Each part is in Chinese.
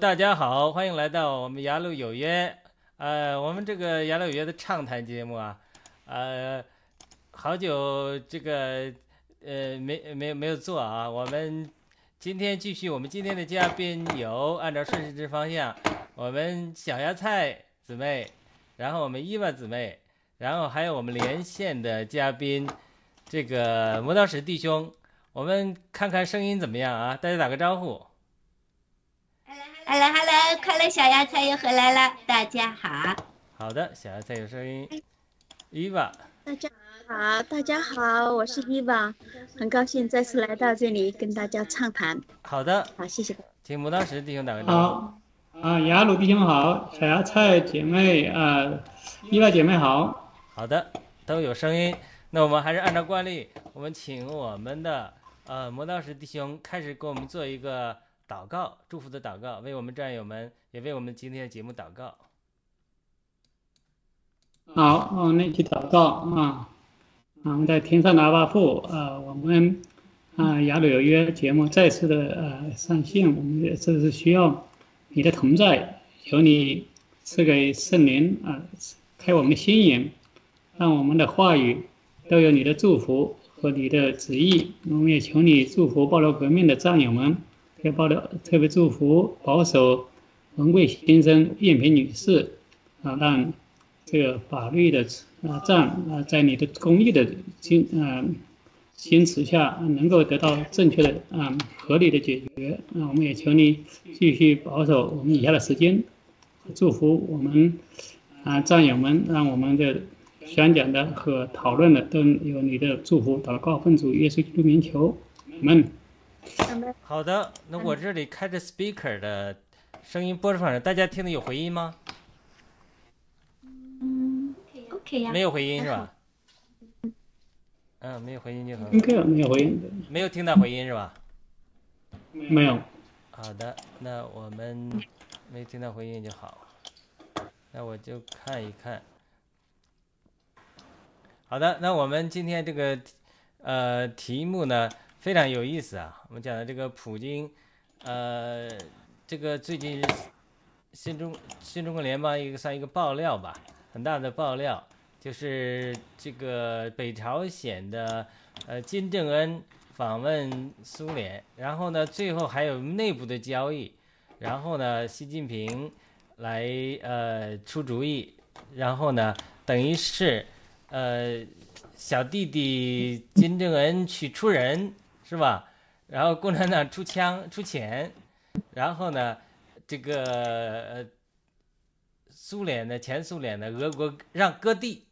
大家好，欢迎来到我们雅鲁有约。呃，我们这个雅鲁有约的畅谈节目啊，呃，好久这个呃没没没有做啊。我们今天继续，我们今天的嘉宾有按照顺时针方向，我们小芽菜姊妹，然后我们伊娃姊妹，然后还有我们连线的嘉宾这个磨刀石弟兄。我们看看声音怎么样啊？大家打个招呼。Hello，Hello，快乐小芽菜又回来了，大家好。好的，小芽菜有声音。伊娃，大家好，大家好，我是伊娃，很高兴再次来到这里跟大家畅谈。好的，好，谢谢。请磨刀石弟兄打个招呼。好，啊，雅鲁弟兄好，小芽菜姐妹啊，伊娃姐妹好。好的，都有声音。那我们还是按照惯例，我们请我们的呃磨刀石弟兄开始给我们做一个。祷告，祝福的祷告，为我们战友们，也为我们今天的节目祷告。好，我们一起祷告啊！我们在天上的阿爸父啊，我们啊雅鲁有约节目再次的呃上线，我们也这是需要你的同在，求你赐给圣灵啊，开我们的心眼，让我们的话语都有你的祝福和你的旨意。我们也求你祝福保罗革命的战友们。特别特别祝福保守文贵先生、艳萍女士啊，让这个法律的啊战啊，在你的公益的坚啊坚持下，能够得到正确的啊合理的解决。那我们也求你继续保守我们以下的时间，祝福我们啊战友们，让我们的宣讲的和讨论的都有你的祝福。祷告奉主耶稣基督名求，们。好的，那我这里开着 speaker 的声音播放着，大家听的有回音吗？嗯，OK 呀。没有回音是吧？嗯，没有回音就好。没有回音。没有听到回音是吧？没有。好的，那我们没听到回音就好。那我就看一看。好的，那我们今天这个呃题目呢？非常有意思啊！我们讲的这个普京，呃，这个最近新中新中国联邦一个算一个爆料吧，很大的爆料，就是这个北朝鲜的呃金正恩访问苏联，然后呢，最后还有内部的交易，然后呢，习近平来呃出主意，然后呢，等于是呃小弟弟金正恩去出人。是吧？然后共产党出枪出钱，然后呢，这个呃，苏联的前苏联的俄国让割地，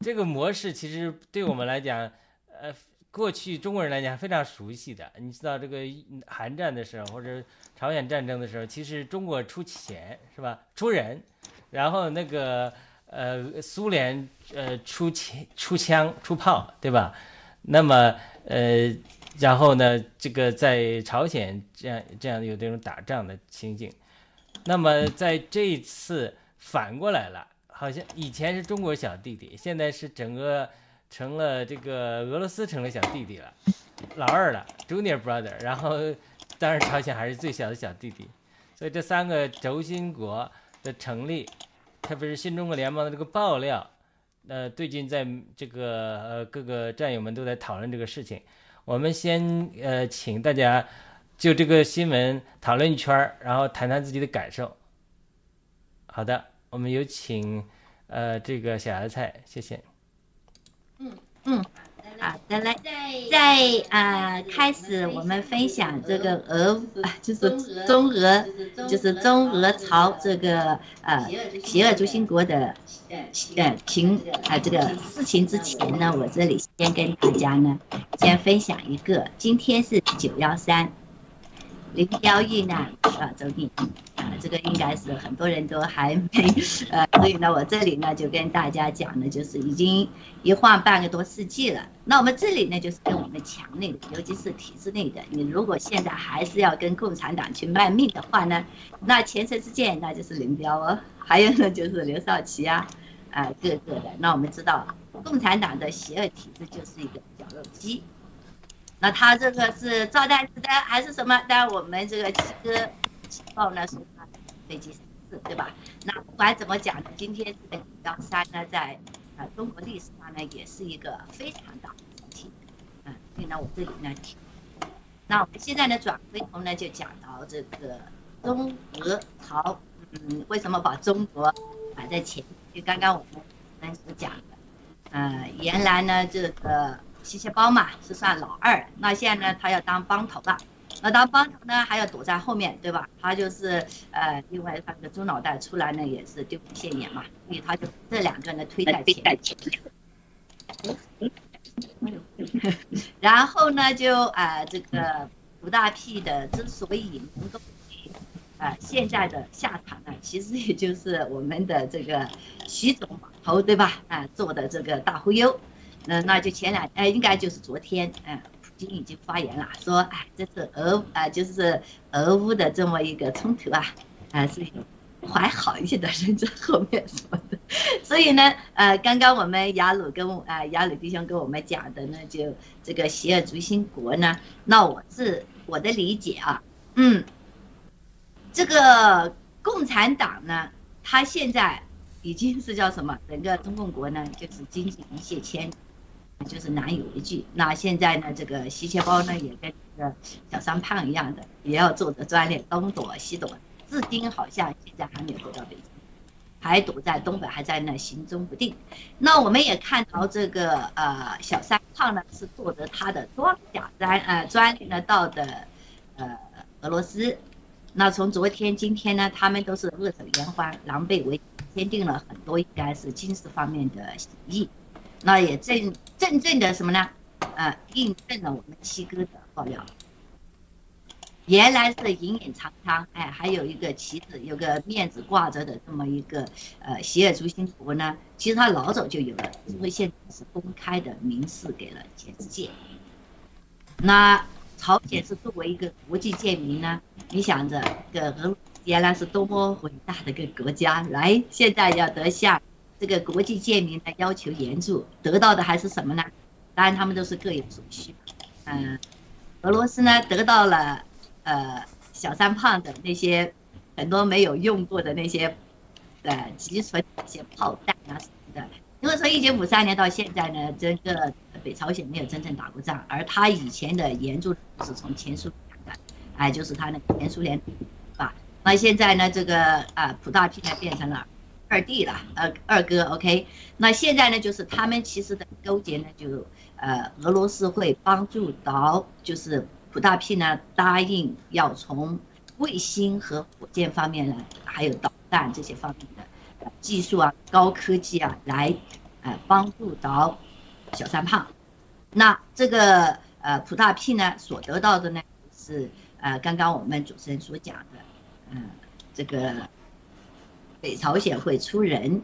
这个模式其实对我们来讲，呃，过去中国人来讲非常熟悉的。你知道这个韩战的时候或者朝鲜战争的时候，其实中国出钱是吧？出人，然后那个呃苏联呃出钱出枪出炮对吧？那么呃然后呢这个在朝鲜这样这样有这种打仗的情景，那么在这一次反过来了。好像以前是中国小弟弟，现在是整个成了这个俄罗斯成了小弟弟了，老二了，Junior Brother。然后，当然朝鲜还是最小的小弟弟。所以这三个轴心国的成立，特别是新中国联盟的这个爆料，呃，最近在这个呃各个战友们都在讨论这个事情。我们先呃请大家就这个新闻讨论一圈然后谈谈自己的感受。好的。我们有请，呃，这个小芽菜，谢谢。嗯嗯，好的来，在啊开始我们分享这个俄，就是中俄，就是中俄朝这个呃邪恶轴心国的呃情啊这个事情之前呢，我这里先跟大家呢先分享一个，今天是九幺三。林彪遇难啊，周定啊，这个应该是很多人都还没呃，所以呢，我这里呢就跟大家讲呢，就是已经一晃半个多世纪了。那我们这里呢，就是跟我们墙内的，尤其是体制内的，你如果现在还是要跟共产党去卖命的话呢，那前车之鉴那就是林彪哦，还有呢就是刘少奇啊，啊各个的。那我们知道，共产党的邪恶体制就是一个绞肉机。那他这个是造弹子的还是什么？但我们这个七哥情报呢是他飞机失事，对吧？那不管怎么讲呢，今天这个幺三呢，在呃中国历史上呢也是一个非常大的事情，嗯，所以呢我这里呢，那我们现在呢转回头呢就讲到这个中俄朝，嗯，为什么把中国摆在前？就刚刚我们所讲的，呃，原来呢这个。吸血包嘛是算老二，那现在呢他要当帮头了，那当帮头呢还要躲在后面，对吧？他就是呃，另外他的猪脑袋出来呢也是丢不现眼嘛，所以他就这两个呢推在前。然后呢就啊这个吴大屁的之所以能够啊现在的下场呢，其实也就是我们的这个徐总头对吧？啊做的这个大忽悠。那那就前两哎，应该就是昨天，嗯，普京已经发言了，说，哎，这是俄啊，就是俄乌的这么一个冲突啊，啊，是怀好一些的人在后面说的，所以呢，呃，刚刚我们雅鲁跟啊雅鲁弟兄跟我们讲的呢，就这个邪恶轴心国呢，那我是我的理解啊，嗯，这个共产党呢，他现在已经是叫什么？整个中共国呢，就是经济一泻千里。就是难以为继。那现在呢，这个吸血包呢，也跟这个小三胖一样的，也要做着专列，东躲西躲。至今好像现在还没有回到北京，还躲在东北，还在那行踪不定。那我们也看到这个呃小三胖呢，是坐着他的装甲专呃专列呢到的呃俄罗斯。那从昨天今天呢，他们都是握手言欢，狼狈为奸签订了很多应该是军事方面的协议。那也正正正的什么呢？呃，印证了我们七哥的爆料。原来是隐隐藏藏，哎，还有一个旗子，有个面子挂着的这么一个呃邪恶轴心国呢。其实他老早就有了，因为现在是公开的明示给了全世界。那朝鲜是作为一个国际贱民呢，你想着，这个俄原来是多么伟大的一个国家，来现在要得下。这个国际建民的要求援助得到的还是什么呢？当然他们都是各有所需。嗯，俄罗斯呢得到了呃小三胖的那些很多没有用过的那些呃积存一些炮弹啊什么的。因为从一九五三年到现在呢，整个北朝鲜没有真正打过仗，而他以前的援助是从前苏联的，哎，就是他那个前苏联，是吧？那现在呢，这个啊普大平呢变成了。二弟了，呃，二哥，OK，那现在呢，就是他们其实的勾结呢，就呃，俄罗斯会帮助到，就是普大 P 呢答应要从卫星和火箭方面呢，还有导弹这些方面的技术啊、高科技啊，来呃帮助到小三胖。那这个呃普大 P 呢所得到的呢是呃刚刚我们主持人所讲的，嗯，这个北朝鲜会出人。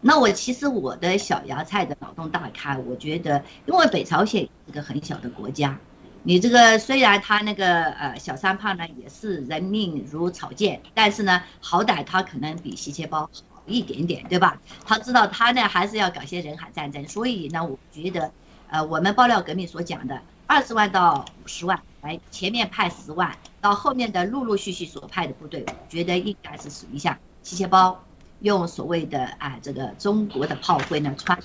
那我其实我的小芽菜的脑洞大开，我觉得因为北朝鲜是个很小的国家。你这个虽然他那个呃小三胖呢也是人命如草芥，但是呢好歹他可能比西切包好一点点，对吧？他知道他呢还是要搞些人海战争，所以呢我觉得，呃我们爆料革命所讲的二十万到五十万，来前面派十万，到后面的陆陆续续所派的部队，我觉得应该是属于像机械包，用所谓的啊这个中国的炮灰呢穿。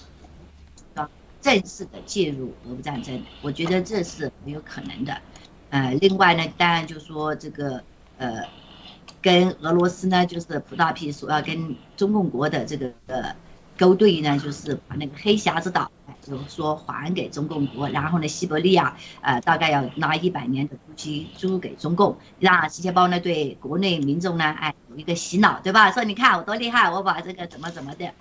正式的介入俄乌战争，我觉得这是没有可能的。呃，另外呢，当然就说这个呃，跟俄罗斯呢，就是普大皮所要跟中共国的这个呃勾兑呢，就是把那个黑匣子岛，就是说还给中共国，然后呢，西伯利亚呃大概要拿一百年的租期租给中共，让西切包呢对国内民众呢，哎有一个洗脑，对吧？说你看我多厉害，我把这个怎么怎么的。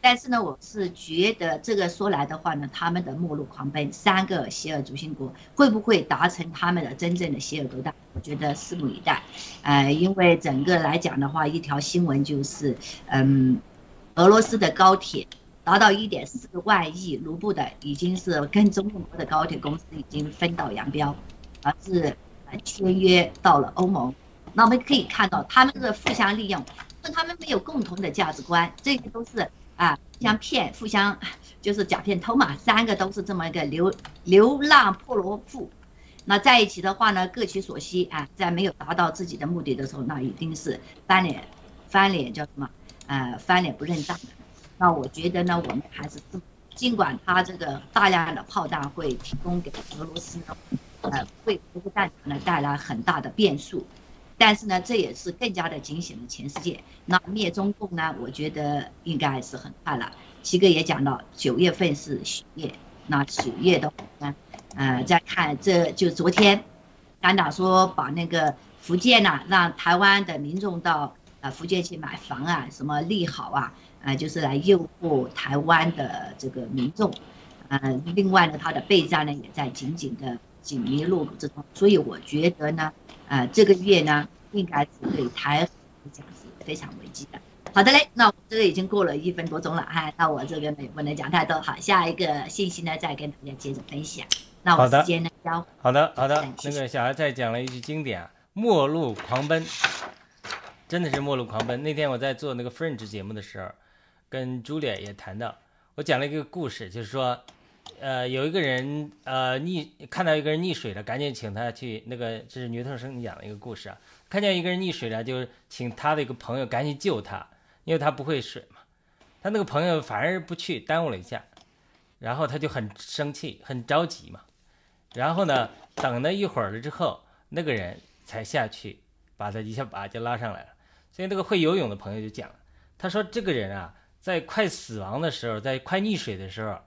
但是呢，我是觉得这个说来的话呢，他们的末路狂奔，三个邪恶主心国会不会达成他们的真正的邪恶勾当？我觉得拭目以待。呃，因为整个来讲的话，一条新闻就是，嗯，俄罗斯的高铁达到一点四万亿卢布的，已经是跟中国的高铁公司已经分道扬镳，而是签约到了欧盟。那我们可以看到，他们是互相利用，他们没有共同的价值观，这些都是。啊，互相骗，互相就是假骗偷嘛，三个都是这么一个流流浪破罗妇，那在一起的话呢，各取所需啊，在没有达到自己的目的的时候，那一定是翻脸，翻脸叫什么？呃，翻脸不认账的。那我觉得呢，我们还是尽管他这个大量的炮弹会提供给俄罗斯呢，呃，为这个战场呢带来很大的变数。但是呢，这也是更加的警醒了全世界。那灭中共呢？我觉得应该是很快了。七哥也讲到，九月份是许月。那九月的话呢，呃，再看这就昨天，单打说把那个福建呢，让台湾的民众到呃福建去买房啊，什么利好啊，呃，就是来诱惑台湾的这个民众。呃，另外呢，他的备战呢也在紧紧的紧密入股之中。所以我觉得呢。啊，这个月呢，应该是对台来讲是非常危机的。好的嘞，那我这个已经过了一分多钟了哈，那我这边呢也不能讲太多。好，下一个信息呢，再跟大家接着分享。那我时间呢，交。好的，好的。那个小孩再讲了一句经典：末路狂奔，真的是末路狂奔。那天我在做那个 Fringe 节目的时候，跟朱莉也谈到，我讲了一个故事，就是说。呃，有一个人呃溺看到一个人溺水了，赶紧请他去那个，这是牛特生讲的一个故事啊。看见一个人溺水了，就请他的一个朋友赶紧救他，因为他不会水嘛。他那个朋友反而不去，耽误了一下，然后他就很生气，很着急嘛。然后呢，等了一会儿了之后，那个人才下去，把他一下把就拉上来了。所以那个会游泳的朋友就讲，他说这个人啊，在快死亡的时候，在快溺水的时候。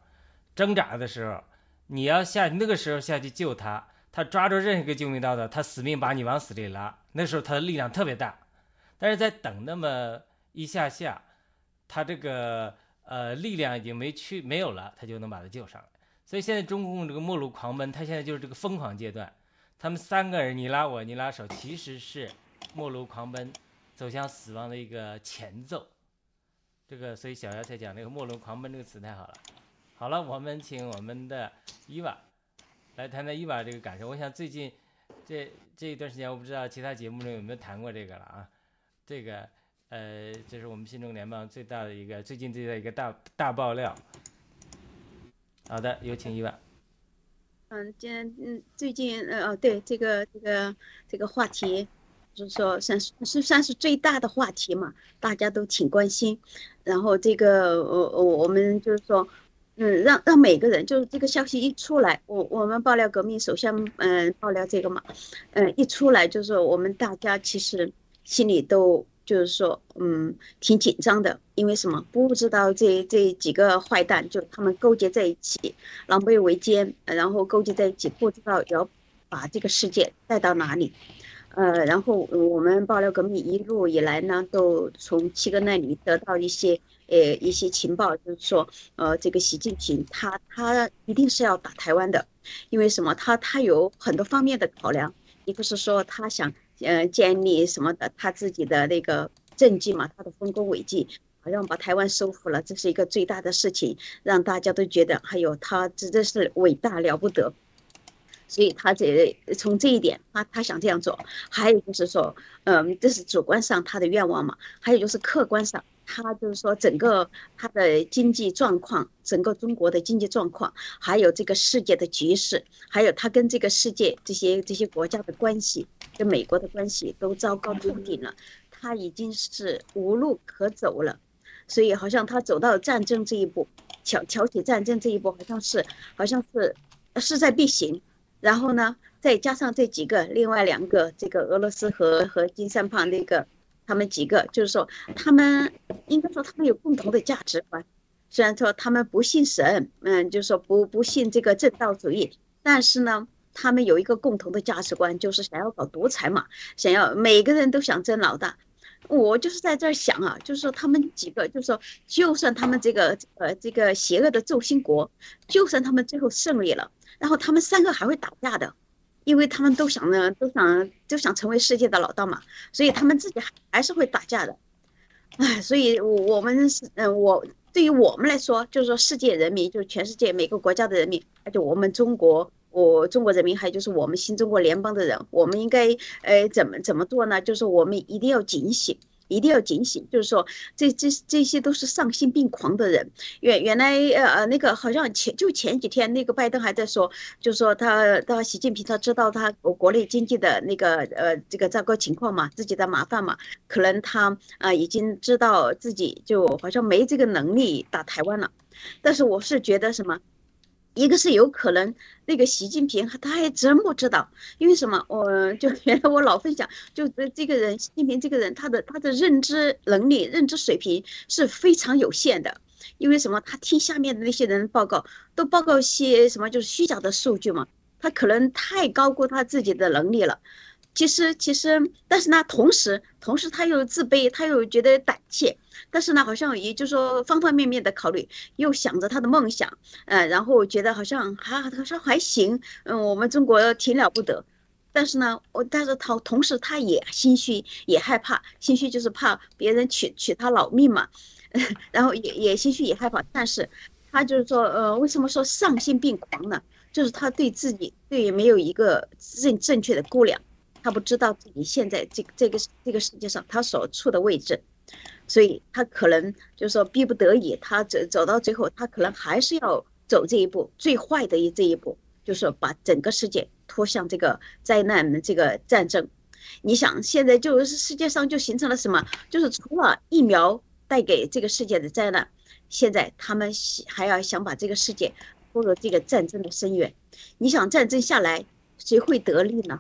挣扎的时候，你要下那个时候下去救他，他抓住任何一个救命稻草，他死命把你往死里拉。那时候他的力量特别大，但是在等那么一下下，他这个呃力量已经没去没有了，他就能把他救上来。所以现在中共这个末路狂奔，他现在就是这个疯狂阶段。他们三个人你拉我你拉手，其实是末路狂奔走向死亡的一个前奏。这个所以小姚才讲那个末轮狂奔这个词太好了。好了，我们请我们的伊娃来谈谈伊娃这个感受。我想最近这这一段时间，我不知道其他节目中有没有谈过这个了啊。这个呃，这是我们新中联邦最大的一个最近最大的一个大大爆料。好的，有请伊娃。嗯，今嗯最近呃哦对这个这个这个话题，就是说算是是算是最大的话题嘛，大家都挺关心。然后这个我我我们就是说。嗯，让让每个人就是这个消息一出来，我我们爆料革命首先嗯爆料这个嘛，嗯一出来就是我们大家其实心里都就是说嗯挺紧张的，因为什么不知道这这几个坏蛋就他们勾结在一起，狼狈为奸，然后勾结在一起，不知道要把这个世界带到哪里，呃，然后我们爆料革命一路以来呢，都从七哥那里得到一些。呃一些情报，就是说，呃，这个习近平他他一定是要打台湾的，因为什么？他他有很多方面的考量，一个是说他想呃建立什么的他自己的那个政绩嘛，他的丰功伟绩，好像把台湾收复了，这是一个最大的事情，让大家都觉得，还有他这真是伟大了不得。所以他这从这一点，他他想这样做。还有就是说，嗯，这是主观上他的愿望嘛。还有就是客观上，他就是说整个他的经济状况，整个中国的经济状况，还有这个世界的局势，还有他跟这个世界这些这些国家的关系，跟美国的关系都糟糕透顶了。他已经是无路可走了，所以好像他走到战争这一步，挑挑起战争这一步，好像是好像是势在必行。然后呢，再加上这几个，另外两个，这个俄罗斯和和金三胖那个，他们几个，就是说，他们应该说他们有共同的价值观，虽然说他们不信神，嗯，就是说不不信这个正道主义，但是呢，他们有一个共同的价值观，就是想要搞独裁嘛，想要每个人都想争老大。我就是在这儿想啊，就是说他们几个，就是说，就算他们这个呃这个邪恶的轴心国，就算他们最后胜利了。然后他们三个还会打架的，因为他们都想呢，都想都想成为世界的老大嘛，所以他们自己还还是会打架的，哎，所以我们是嗯，我对于我们来说，就是说世界人民，就是全世界每个国家的人民，而且我们中国，我中国人民，还有就是我们新中国联邦的人，我们应该呃怎么怎么做呢？就是我们一定要警醒。一定要警醒，就是说，这这这些都是丧心病狂的人。原原来呃呃那个好像前就前几天那个拜登还在说，就说他他习近平他知道他国国内经济的那个呃这个糟糕情况嘛，自己的麻烦嘛，可能他啊已经知道自己就好像没这个能力打台湾了。但是我是觉得什么？一个是有可能，那个习近平他还真不知道，因为什么？我就原来我老分享，就这这个人，习近平这个人，他的他的认知能力、认知水平是非常有限的。因为什么？他听下面的那些人报告，都报告些什么？就是虚假的数据嘛。他可能太高估他自己的能力了。其实，其实，但是呢，同时，同时他又自卑，他又觉得胆怯，但是呢，好像也就是说方方面面的考虑，又想着他的梦想，嗯，然后觉得好像还他说还行，嗯，我们中国挺了不得，但是呢，我但是他同时他也心虚，也害怕，心虚就是怕别人取取他老命嘛，然后也也心虚也害怕，但是他就是说，呃，为什么说丧心病狂呢？就是他对自己对没有一个正正确的估量。他不知道自己现在这这个这个世界上他所处的位置，所以他可能就是说逼不得已，他走走到最后，他可能还是要走这一步，最坏的一这一步，就是把整个世界拖向这个灾难的这个战争。你想，现在就是世界上就形成了什么？就是除了疫苗带给这个世界的灾难，现在他们还要想把这个世界拖入这个战争的深渊。你想战争下来，谁会得利呢？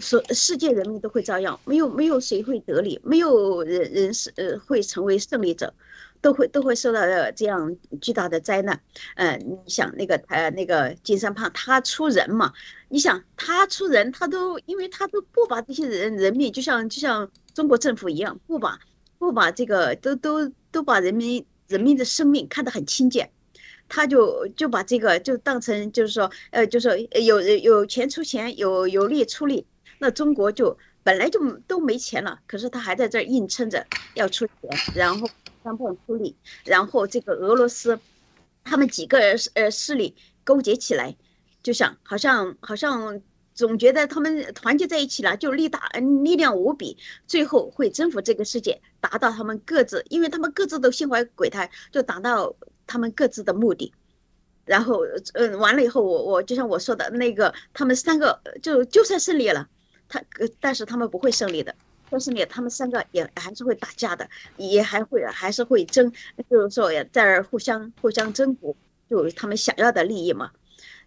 所世界人民都会遭殃，没有没有谁会得利，没有人人是呃会成为胜利者，都会都会受到这样巨大的灾难。嗯，你想那个呃那个金三胖他出人嘛？你想他出人，他都因为他都不把这些人人民就像就像中国政府一样，不把不把这个都都都把人民人民的生命看得很轻贱，他就就把这个就当成就是说呃就是有有钱出钱，有有力出力。那中国就本来就都没钱了，可是他还在这儿硬撑着要出钱，然后三方出力，然后这个俄罗斯，他们几个呃势力勾结起来，就像好像好像总觉得他们团结在一起了，就力大力量无比，最后会征服这个世界，达到他们各自，因为他们各自都心怀鬼胎，就达到他们各自的目的。然后嗯，完了以后，我我就像我说的那个，他们三个就就算胜利了。他，但是他们不会胜利的，但是呢，他们三个也还是会打架的，也还会还是会争，就是说在互相互相争夺，就他们想要的利益嘛。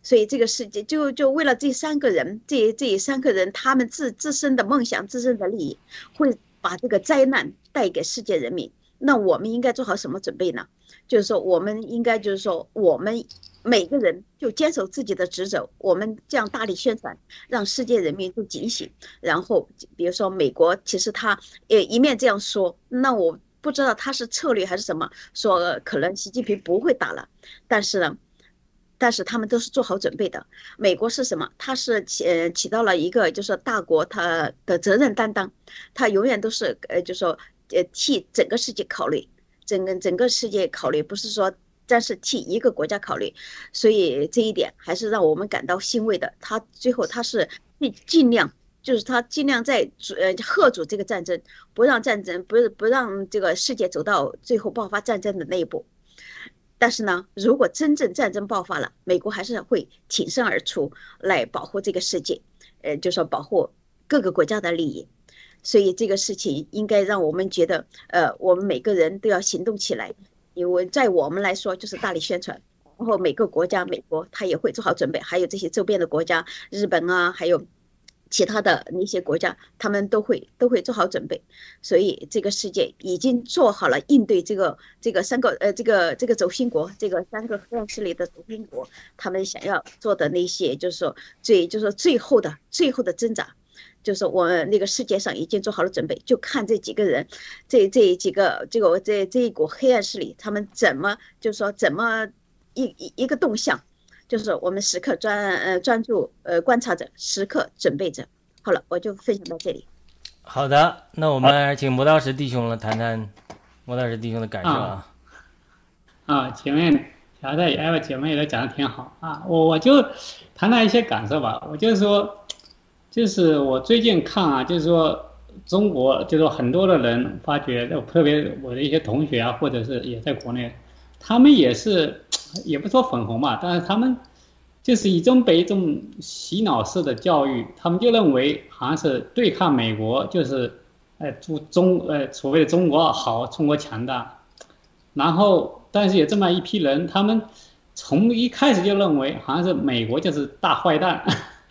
所以这个世界就就为了这三个人，这这三个人他们自自身的梦想、自身的利益，会把这个灾难带给世界人民。那我们应该做好什么准备呢？就是说，我们应该就是说，我们。每个人就坚守自己的职责，我们这样大力宣传，让世界人民都警醒。然后，比如说美国，其实他呃一面这样说，那我。不知道他是策略还是什么，说可能习近平不会打了，但是呢。但是他们都是做好准备的。美国是什么？它是起呃起到了一个就是大国它的责任担当，它永远都是呃就说呃替整个世界考虑，整个整个世界考虑，不是说但是替一个国家考虑。所以这一点还是让我们感到欣慰的。他最后他是尽尽量就是他尽量在阻呃遏阻这个战争，不让战争不是不让这个世界走到最后爆发战争的那一步。但是呢，如果真正战争爆发了，美国还是会挺身而出来保护这个世界，呃，就说保护各个国家的利益。所以这个事情应该让我们觉得，呃，我们每个人都要行动起来，因为在我们来说就是大力宣传，然后每个国家，美国他也会做好准备，还有这些周边的国家，日本啊，还有。其他的那些国家，他们都会都会做好准备，所以这个世界已经做好了应对这个这个三个呃这个这个轴心国，这个三个黑暗势力的轴心国，他们想要做的那些，就是说最就是说最后的最后的挣扎，就是我们那个世界上已经做好了准备，就看这几个人，这这几个这个这这一股黑暗势力，他们怎么就是说怎么一一一个动向。就是我们时刻专呃专注呃观察着，时刻准备着。好了，我就分享到这里。好的，那我们请磨刀石弟兄了谈谈磨刀石弟兄的感受啊。啊，前面小戴艾薇姐妹也都讲的挺好啊，我我就谈谈一些感受吧。我就是说，就是我最近看啊，就是说中国，就是说很多的人发觉，特别我的一些同学啊，或者是也在国内，他们也是。也不说粉红嘛，但是他们就是一种被一种洗脑式的教育，他们就认为好像是对抗美国，就是呃中中呃所谓的中国好，中国强大。然后，但是有这么一批人，他们从一开始就认为好像是美国就是大坏蛋。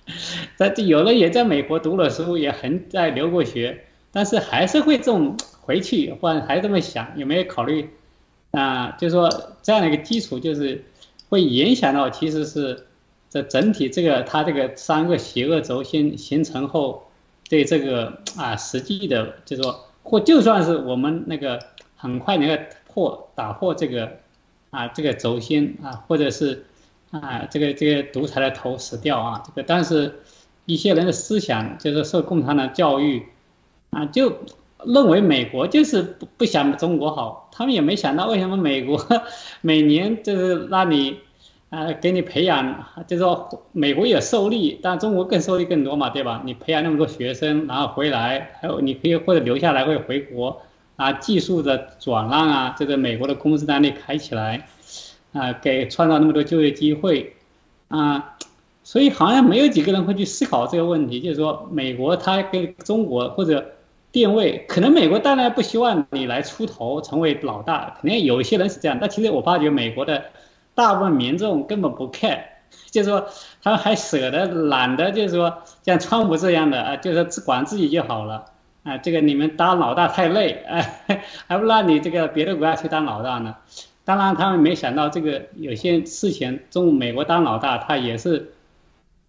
在有的也在美国读了书，也很在留过学，但是还是会这种回去，或者还这么想，有没有考虑？啊，就是说这样的一个基础，就是会影响到，其实是这整体这个它这个三个邪恶轴心形成后，对这个啊实际的，就是说或就算是我们那个很快能够破打破这个啊这个轴心啊，或者是啊这个这个独裁的头死掉啊，这个但是一些人的思想就是受共产党教育啊就。认为美国就是不不想中国好，他们也没想到为什么美国每年就是让你，啊，给你培养，就是说美国也受力，但中国更受力更多嘛，对吧？你培养那么多学生，然后回来，还有你可以或者留下来或者回国，啊，技术的转让啊，这个美国的公司单位开起来，啊，给创造那么多就业机会，啊，所以好像没有几个人会去思考这个问题，就是说美国它跟中国或者。定位可能美国当然不希望你来出头成为老大，肯定有一些人是这样。但其实我发觉美国的大部分民众根本不 care，就是说他们还舍得懒得，就是说像川普这样的啊，就是只管自己就好了啊。这个你们当老大太累，哎，还不让你这个别的国家去当老大呢。当然他们没想到这个有些事情，中美国当老大，他也是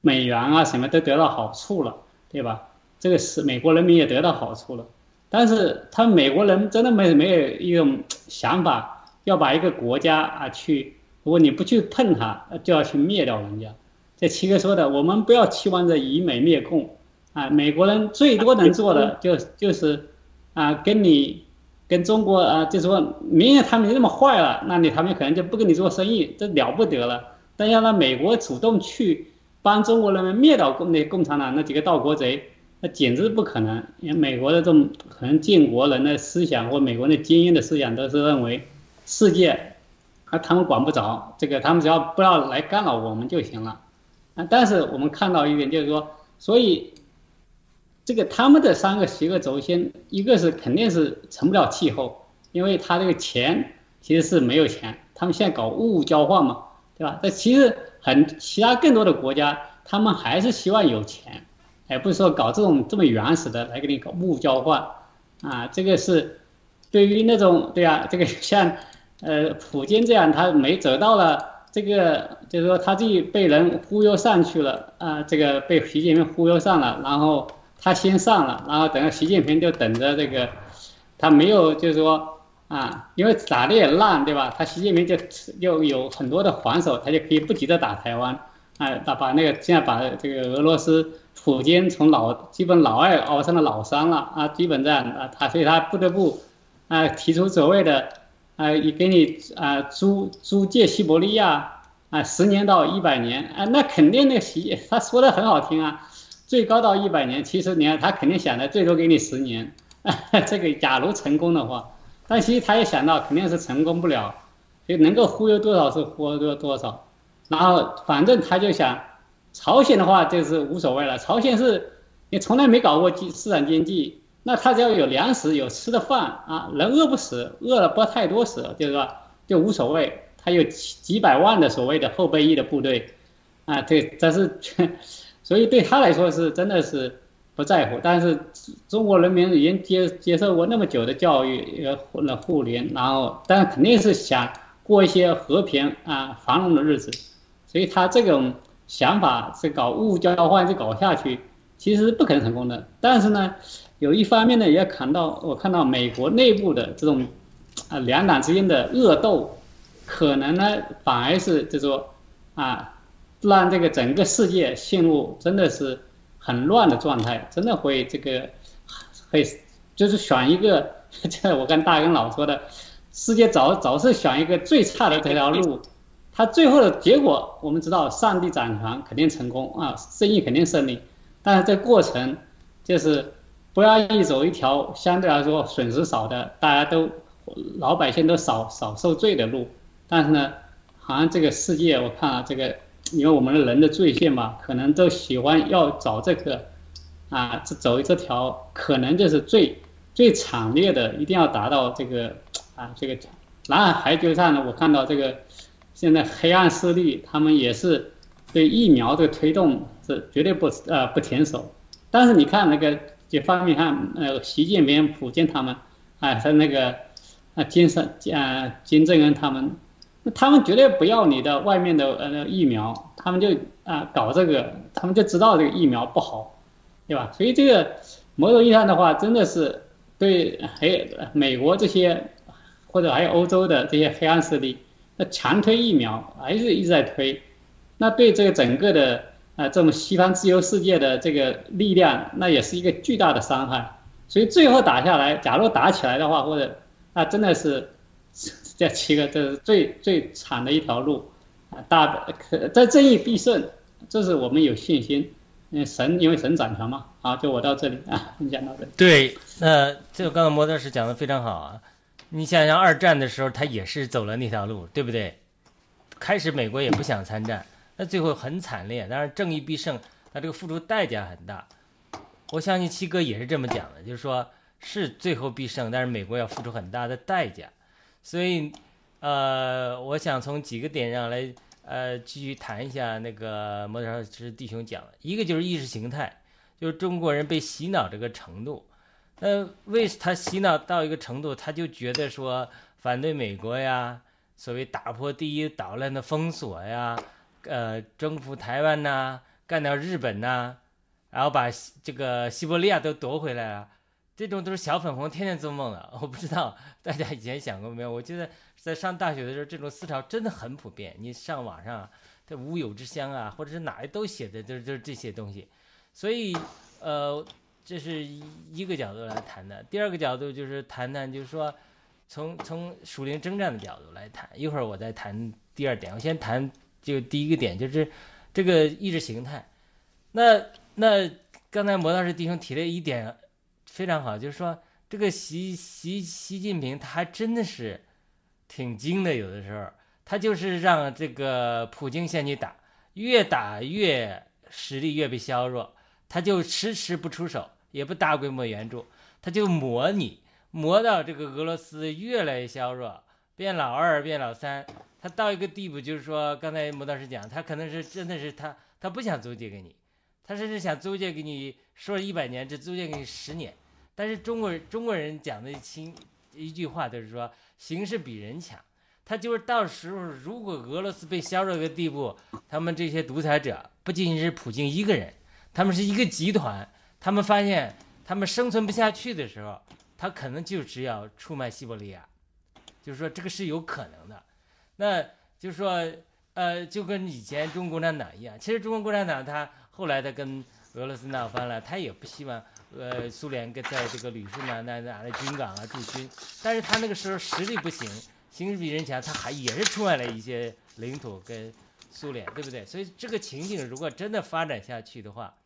美元啊什么都得到好处了，对吧？这个是美国人民也得到好处了，但是他美国人真的没没有一种想法，要把一个国家啊去，如果你不去碰它，就要去灭掉人家。这七哥说的，我们不要期望着以美灭共啊，美国人最多能做的就就是啊，跟你跟中国啊，就是说明明他们那么坏了，那你他们可能就不跟你做生意，这了不得了。但要让美国主动去帮中国人民灭掉共那共产党那几个盗国贼。那简直不可能，因为美国的这种可能建国人的思想或美国的精英的思想都是认为，世界，啊他们管不着，这个他们只要不要来干扰我们就行了，啊但是我们看到一点就是说，所以，这个他们的三个邪恶轴心，一个是肯定是成不了气候，因为他这个钱其实是没有钱，他们现在搞物交换嘛，对吧？这其实很其他更多的国家，他们还是希望有钱。而，不是说搞这种这么原始的来给你搞物交换，啊，这个是对于那种对啊，这个像呃普京这样，他没走到了这个，就是说他自己被人忽悠上去了啊，这个被习近平忽悠上了，然后他先上了，然后等到习近平就等着这个，他没有就是说啊，因为打的也烂，对吧？他习近平就又有很多的还手，他就可以不急着打台湾，哎，打把那个现在把这个俄罗斯普京从老基本老二熬成了老三了啊，基本这样啊，他所以他不得不啊提出所谓的啊，也给你啊租租借西伯利亚。啊，十年到一百年，啊，那肯定那个习他说的很好听啊，最高到一百年。其实你看，他肯定想的最多给你十年，这个假如成功的话，但其实他也想到肯定是成功不了，就能够忽悠多少是忽悠多少。然后反正他就想，朝鲜的话就是无所谓了，朝鲜是你从来没搞过经市场经济，那他只要有粮食有吃的饭啊，人饿不死，饿了不太多死，就是说就无所谓。他有几几百万的所谓的后备役的部队，啊，对，但是，所以对他来说是真的是不在乎。但是中国人民已经接接受过那么久的教育，呃，了互联，然后，但肯定是想过一些和平啊繁荣的日子，所以他这种想法是搞物物交换，是搞下去，其实是不可能成功的。但是呢，有一方面呢，也看到我看到美国内部的这种啊两党之间的恶斗。可能呢，反而是就说，啊，让这个整个世界陷入真的是很乱的状态，真的会这个会就是选一个，这 我跟大根老说的，世界早早是选一个最差的这条路，他最后的结果我们知道，上帝掌权肯定成功啊，生意肯定胜利，但是这过程就是不要一走一条相对来说损失少的，大家都老百姓都少少受罪的路。但是呢，好像这个世界，我看啊，这个因为我们的人的罪性嘛，可能都喜欢要找这个，啊，这走这条可能就是最最惨烈的，一定要达到这个啊，这个南海海决上呢，我看到这个现在黑暗势力他们也是对疫苗的推动是绝对不呃不停手。但是你看那个这方面看，呃，习近平、普京他们，哎，他那个啊，金正啊，金正恩他们。他们绝对不要你的外面的呃疫苗，他们就啊搞这个，他们就知道这个疫苗不好，对吧？所以这个某种意义上的话，真的是对黑美国这些或者还有欧洲的这些黑暗势力，那强推疫苗还是一直在推，那对这个整个的啊这种西方自由世界的这个力量，那也是一个巨大的伤害。所以最后打下来，假如打起来的话，或者那真的是。这七个，这是最最惨的一条路，啊，大可在正义必胜，这是我们有信心。嗯，神因为神掌权嘛，好，就我到这里啊，分享到这里。对，那这个刚刚摩德师讲的非常好啊。你想想二战的时候，他也是走了那条路，对不对？开始美国也不想参战，那最后很惨烈。当然正义必胜，他这个付出代价很大。我相信七哥也是这么讲的，就是说是最后必胜，但是美国要付出很大的代价。所以，呃，我想从几个点上来，呃，继续谈一下那个摩托车弟兄讲的，一个就是意识形态，就是中国人被洗脑这个程度。那为他洗脑到一个程度，他就觉得说反对美国呀，所谓打破第一岛链的封锁呀，呃，征服台湾呐，干掉日本呐，然后把这个西伯利亚都夺回来了。这种都是小粉红天天做梦的，我不知道大家以前想过没有？我觉得在上大学的时候，这种思潮真的很普遍。你上网上，这无有之乡啊，或者是哪里都写的，就是就是这些东西。所以，呃，这是一个角度来谈的。第二个角度就是谈谈，就是说，从从属灵征战的角度来谈。一会儿我再谈第二点，我先谈就第一个点，就是这个意识形态。那那刚才魔道士弟兄提了一点。非常好，就是说这个习习习近平他还真的是挺精的，有的时候他就是让这个普京先去打，越打越实力越被削弱，他就迟迟不出手，也不大规模援助，他就磨你，磨到这个俄罗斯越来越削弱，变老二变老三，他到一个地步，就是说刚才莫老师讲，他可能是真的是他他不想租借给你，他甚至想租借给你，说一百年，只租借给你十年。但是中国人中国人讲的清一句话就是说，形势比人强。他就是到时候，如果俄罗斯被削弱个地步，他们这些独裁者不仅仅是普京一个人，他们是一个集团。他们发现他们生存不下去的时候，他可能就只要出卖西伯利亚，就是说这个是有可能的。那就是说，呃，就跟以前中国共产党一样，其实中国共产党他后来他跟俄罗斯闹翻了，他也不希望呃苏联跟在这个旅顺啊那哪的军港啊驻军，但是他那个时候实力不行，形势比人强，他还也是出卖了一些领土跟苏联，对不对？所以这个情景如果真的发展下去的话，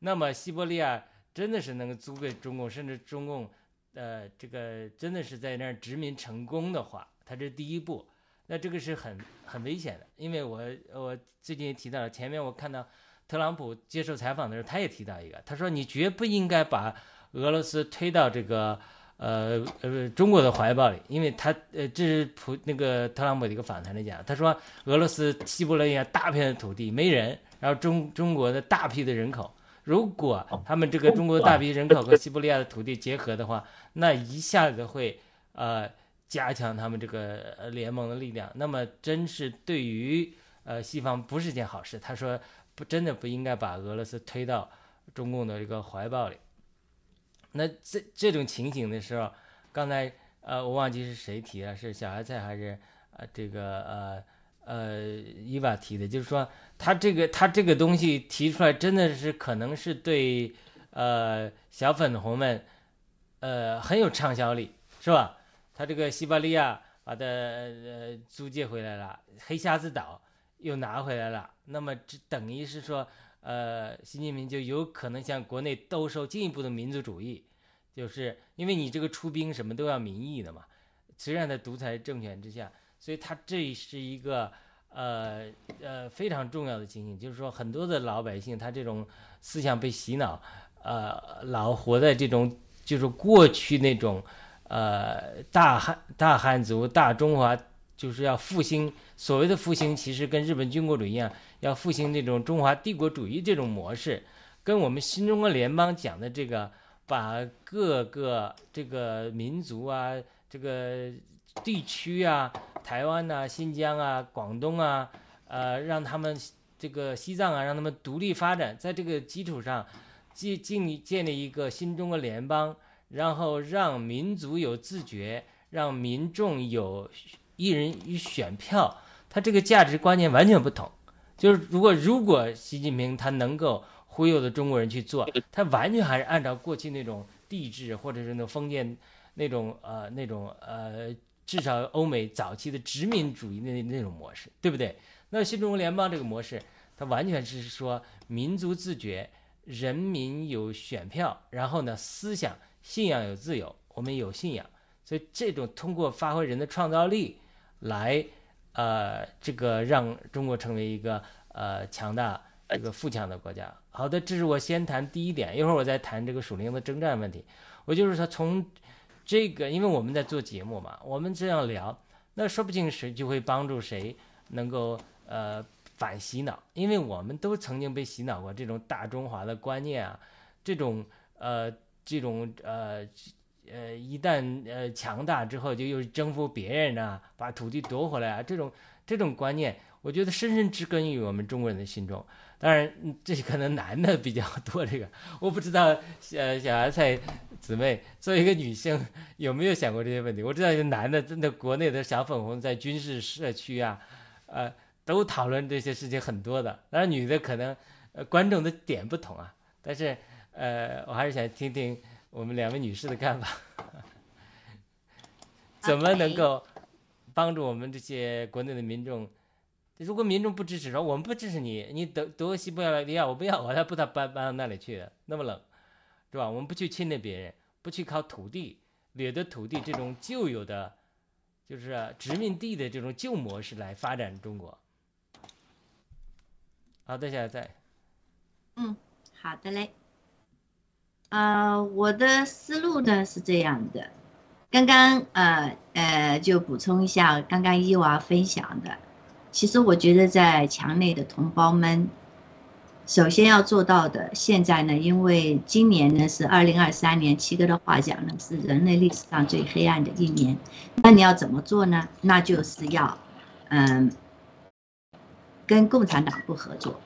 那么西伯利亚真的是能够租给中共，甚至中共呃这个真的是在那儿殖民成功的话，它这是第一步。那这个是很很危险的，因为我我最近也提到了，前面我看到特朗普接受采访的时候，他也提到一个，他说你绝不应该把俄罗斯推到这个呃呃中国的怀抱里，因为他呃这是普那个特朗普的一个访谈里讲，他说俄罗斯西伯利亚大片的土地没人，然后中中国的大批的人口，如果他们这个中国大批人口和西伯利亚的土地结合的话，那一下子会呃。加强他们这个联盟的力量，那么真是对于呃西方不是件好事。他说不，真的不应该把俄罗斯推到中共的这个怀抱里。那这这种情形的时候，刚才呃我忘记是谁提了，是小孩菜还是呃这个呃呃伊娃提的？就是说他这个他这个东西提出来，真的是可能是对呃小粉红们呃很有畅销力，是吧？他这个西伯利亚把它呃租借回来了，黑瞎子岛又拿回来了，那么这等于是说，呃，习近平就有可能向国内兜售进一步的民族主义，就是因为你这个出兵什么都要民意的嘛，虽然在独裁政权之下，所以他这是一个呃呃非常重要的情形，就是说很多的老百姓他这种思想被洗脑，呃，老活在这种就是过去那种。呃，大汉大汉族大中华就是要复兴，所谓的复兴其实跟日本军国主义一样，要复兴那种中华帝国主义这种模式，跟我们新中国联邦讲的这个，把各个这个民族啊，这个地区啊，台湾呐、新疆啊、广东啊，呃，让他们这个西藏啊，让他们独立发展，在这个基础上，建建立建立一个新中国联邦。然后让民族有自觉，让民众有一人一选票，他这个价值观念完全不同。就是如果如果习近平他能够忽悠的中国人去做，他完全还是按照过去那种帝制或者是那种封建那种呃那种呃至少欧美早期的殖民主义那那种模式，对不对？那新中国联邦这个模式，它完全是说民族自觉，人民有选票，然后呢思想。信仰有自由，我们有信仰，所以这种通过发挥人的创造力来，呃，这个让中国成为一个呃强大、这个富强的国家。好的，这是我先谈第一点，一会儿我再谈这个属灵的征战问题。我就是说，从这个，因为我们在做节目嘛，我们这样聊，那说不定谁就会帮助谁能够呃反洗脑，因为我们都曾经被洗脑过这种大中华的观念啊，这种呃。这种呃呃，一旦呃强大之后，就又征服别人啊，把土地夺回来啊，这种这种观念，我觉得深深植根于我们中国人的心中。当然，这可能男的比较多。这个我不知道，呃，小芽菜姊妹作为一个女性，有没有想过这些问题？我知道，男的真的国内的小粉红在军事社区啊，呃，都讨论这些事情很多的。当然，女的可能呃观众的点不同啊，但是。呃，我还是想听听我们两位女士的看法，怎么能够帮助我们这些国内的民众？如果民众不支持，说我们不支持你，你德德西不要利亚，我不要，我才不他搬搬到那里去的，那么冷，是吧？我们不去侵略别人，不去靠土地掠夺土地这种旧有的，就是殖民地的这种旧模式来发展中国。好的，现在在。嗯，好的嘞。呃，我的思路呢是这样的，刚刚呃呃就补充一下，刚刚伊娃分享的，其实我觉得在墙内的同胞们，首先要做到的，现在呢，因为今年呢是二零二三年，七哥的话讲呢是人类历史上最黑暗的一年，那你要怎么做呢？那就是要嗯跟共产党不合作，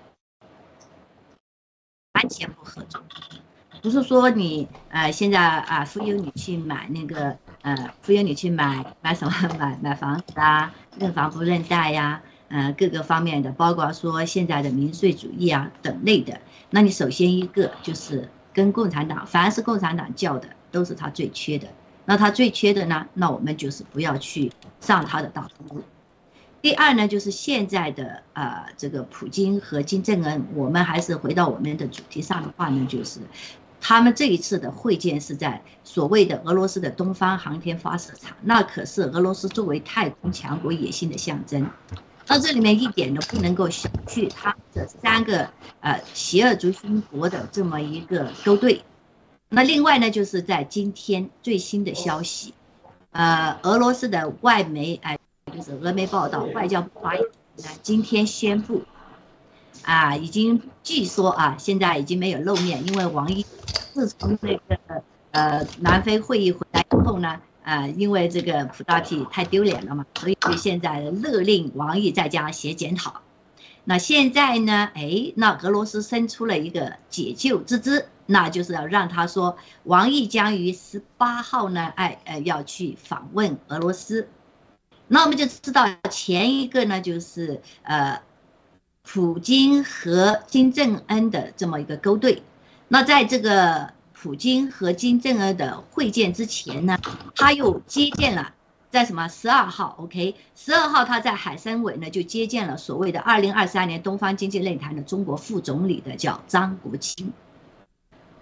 完全不合作。不是说你呃现在啊忽悠你去买那个呃，忽悠你去买买什么 买买房子啊，认房不认贷呀，呃，各个方面的，包括说现在的民粹主义啊等类的。那你首先一个就是跟共产党，凡是共产党教的，都是他最缺的。那他最缺的呢，那我们就是不要去上他的当。第二呢，就是现在的呃这个普京和金正恩，我们还是回到我们的主题上的话呢，就是他们这一次的会见是在所谓的俄罗斯的东方航天发射场，那可是俄罗斯作为太空强国野心的象征。那这里面一点都不能够小觑他这三个呃邪恶族群国的这么一个勾兑。那另外呢，就是在今天最新的消息，呃，俄罗斯的外媒哎。就是俄媒报道，外交部发言人今天宣布，啊，已经据说啊，现在已经没有露面，因为王毅自从那个呃南非会议回来以后呢，啊，因为这个普大体太丢脸了嘛，所以现在勒令王毅在家写检讨。那现在呢，哎，那俄罗斯伸出了一个解救之姿，那就是要让他说，王毅将于十八号呢，哎呃要去访问俄罗斯。那我们就知道前一个呢，就是呃，普京和金正恩的这么一个勾兑。那在这个普京和金正恩的会见之前呢，他又接见了，在什么十二号？OK，十二号他在海参崴呢就接见了所谓的二零二三年东方经济论坛的中国副总理的叫张国清。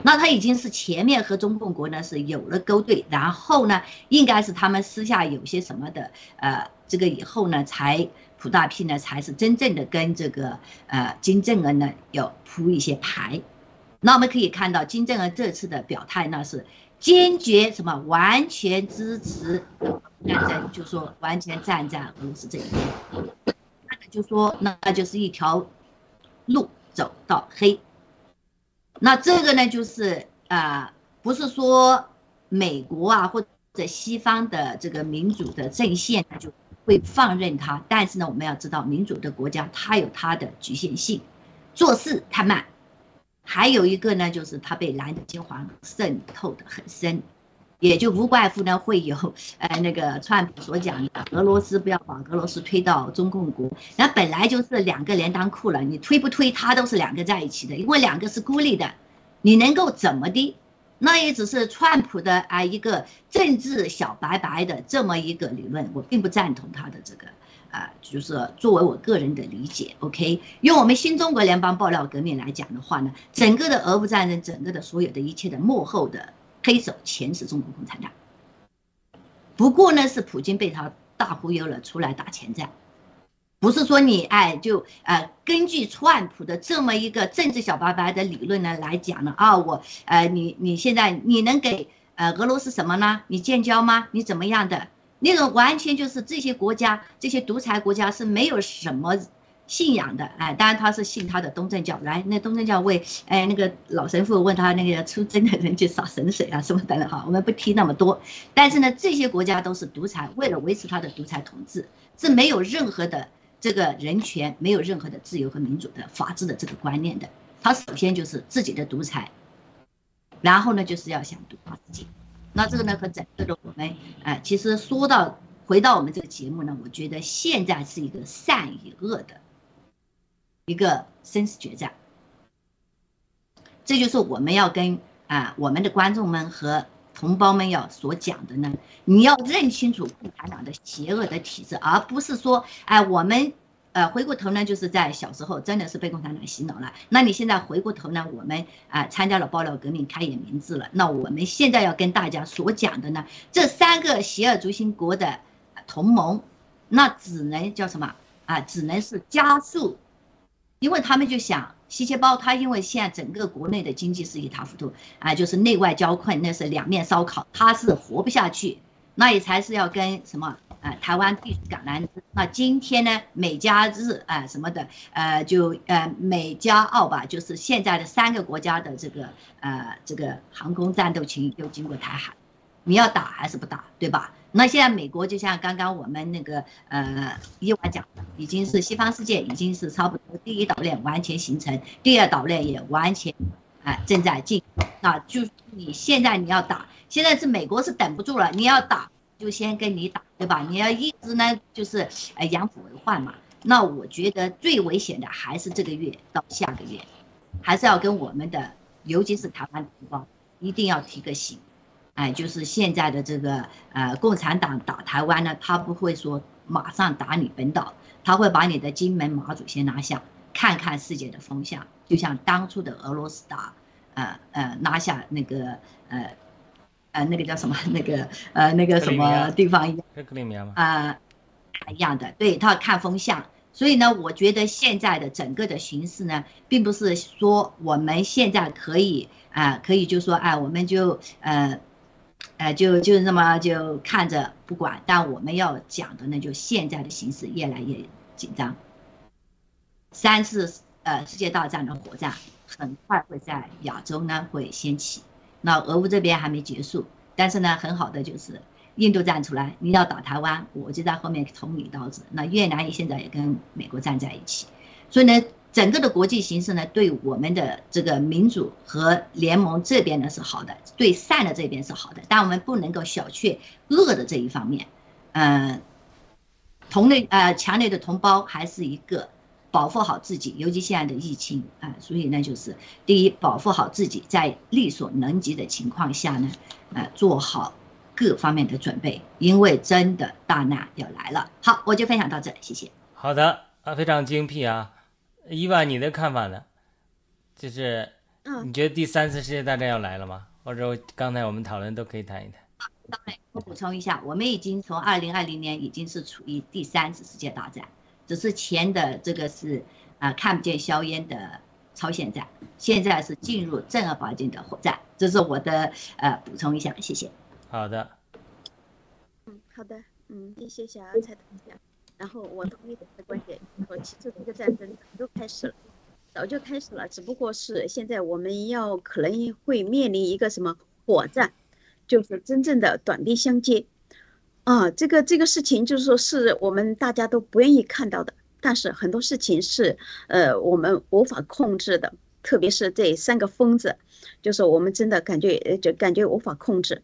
那他已经是前面和中共国呢是有了勾兑，然后呢，应该是他们私下有些什么的，呃，这个以后呢，才普大批呢才是真正的跟这个呃金正恩呢要铺一些牌。那我们可以看到金正恩这次的表态呢是坚决什么完全支持战争，就说完全站在俄罗斯这一边，那就说那就是一条路走到黑。那这个呢，就是啊，不是说美国啊或者西方的这个民主的阵线就会放任他，但是呢，我们要知道民主的国家它有它的局限性，做事太慢，还有一个呢，就是它被蓝金黄渗透的很深。也就无怪乎呢，会有呃那个川普所讲的俄罗斯不要把俄罗斯推到中共国，那本来就是两个连裆裤了，你推不推它都是两个在一起的，因为两个是孤立的，你能够怎么的？那也只是川普的啊一个政治小白白的这么一个理论，我并不赞同他的这个啊，就是作为我个人的理解，OK，用我们新中国联邦爆料革命来讲的话呢，整个的俄乌战争，整个的所有的一切的幕后的。黑手全是中国共产党，不过呢是普京被他大忽悠了出来打前站，不是说你哎就呃根据川普的这么一个政治小白白的理论呢来讲呢啊我呃你你现在你能给呃俄罗斯什么呢？你建交吗？你怎么样的那种完全就是这些国家这些独裁国家是没有什么。信仰的，哎，当然他是信他的东正教。来，那东正教为，哎，那个老神父问他那个出征的人去洒神水啊什么的哈，我们不提那么多。但是呢，这些国家都是独裁，为了维持他的独裁统治，是没有任何的这个人权，没有任何的自由和民主的法治的这个观念的。他首先就是自己的独裁，然后呢，就是要想独化自己。那这个呢，和整个的我们，哎，其实说到回到我们这个节目呢，我觉得现在是一个善与恶的。一个生死决战，这就是我们要跟啊我们的观众们和同胞们要所讲的呢。你要认清楚共产党的邪恶的体制，而不是说，哎，我们呃回过头呢，就是在小时候真的是被共产党洗脑了。那你现在回过头呢，我们啊参加了爆料革命，开眼明智了。那我们现在要跟大家所讲的呢，这三个邪恶族心国的同盟，那只能叫什么啊？只能是加速。因为他们就想西切包，他因为现在整个国内的经济是一塌糊涂啊，就是内外交困，那是两面烧烤，他是活不下去，那也才是要跟什么啊台湾地区橄榄枝。那今天呢美加日啊什么的，呃就呃美加澳吧，就是现在的三个国家的这个呃这个航空战斗群又经过台海，你要打还是不打，对吧？那现在美国就像刚刚我们那个呃伊娃讲的，已经是西方世界已经是差不多第一岛链完全形成，第二岛链也完全，哎正在进，那就你现在你要打，现在是美国是等不住了，你要打就先跟你打，对吧？你要一直呢就是呃养虎为患嘛。那我觉得最危险的还是这个月到下个月，还是要跟我们的，尤其是台湾同胞一定要提个醒，哎，就是现在的这个呃共产党打台湾呢，他不会说马上打你本岛，他会把你的金门马祖先拿下，看看世界的风向，就像当初的俄罗斯打，呃呃拿下那个呃呃那个叫什么？那个呃那个什么地方一样，克里米亚吗？啊。一样的，对他要看风向，所以呢，我觉得现在的整个的形势呢，并不是说我们现在可以啊，可以就说哎，我们就呃，呃，就就那么就看着不管，但我们要讲的呢，就现在的形势越来越紧张，三次呃世界大战的火战很快会在亚洲呢会掀起，那俄乌这边还没结束，但是呢，很好的就是。印度站出来，你要打台湾，我就在后面捅你刀子。那越南也现在也跟美国站在一起，所以呢，整个的国际形势呢，对我们的这个民主和联盟这边呢是好的，对善的这边是好的，但我们不能够小觑恶的这一方面。嗯，同类呃强烈的同胞还是一个保护好自己，尤其现在的疫情啊，所以呢，就是第一保护好自己，在力所能及的情况下呢，呃，做好。各方面的准备，因为真的大难要来了。好，我就分享到这，谢谢。好的啊，非常精辟啊，伊万，你的看法呢？就是，你觉得第三次世界大战要来了吗？或者刚才我们讨论都可以谈一谈。当然，我补充一下，我们已经从二零二零年已经是处于第三次世界大战，只是前的这个是啊看不见硝烟的朝鲜战，现在是进入正儿八经的火战。这是我的呃补充一下，谢谢。好的，嗯，好的，嗯，谢谢小姚彩同学。然后我同意你的观点，我其实这个战争早就开始了，早就开始了，只不过是现在我们要可能会面临一个什么火战，就是真正的短兵相接。啊，这个这个事情就是说是我们大家都不愿意看到的，但是很多事情是呃我们无法控制的，特别是这三个疯子，就是我们真的感觉就感觉无法控制。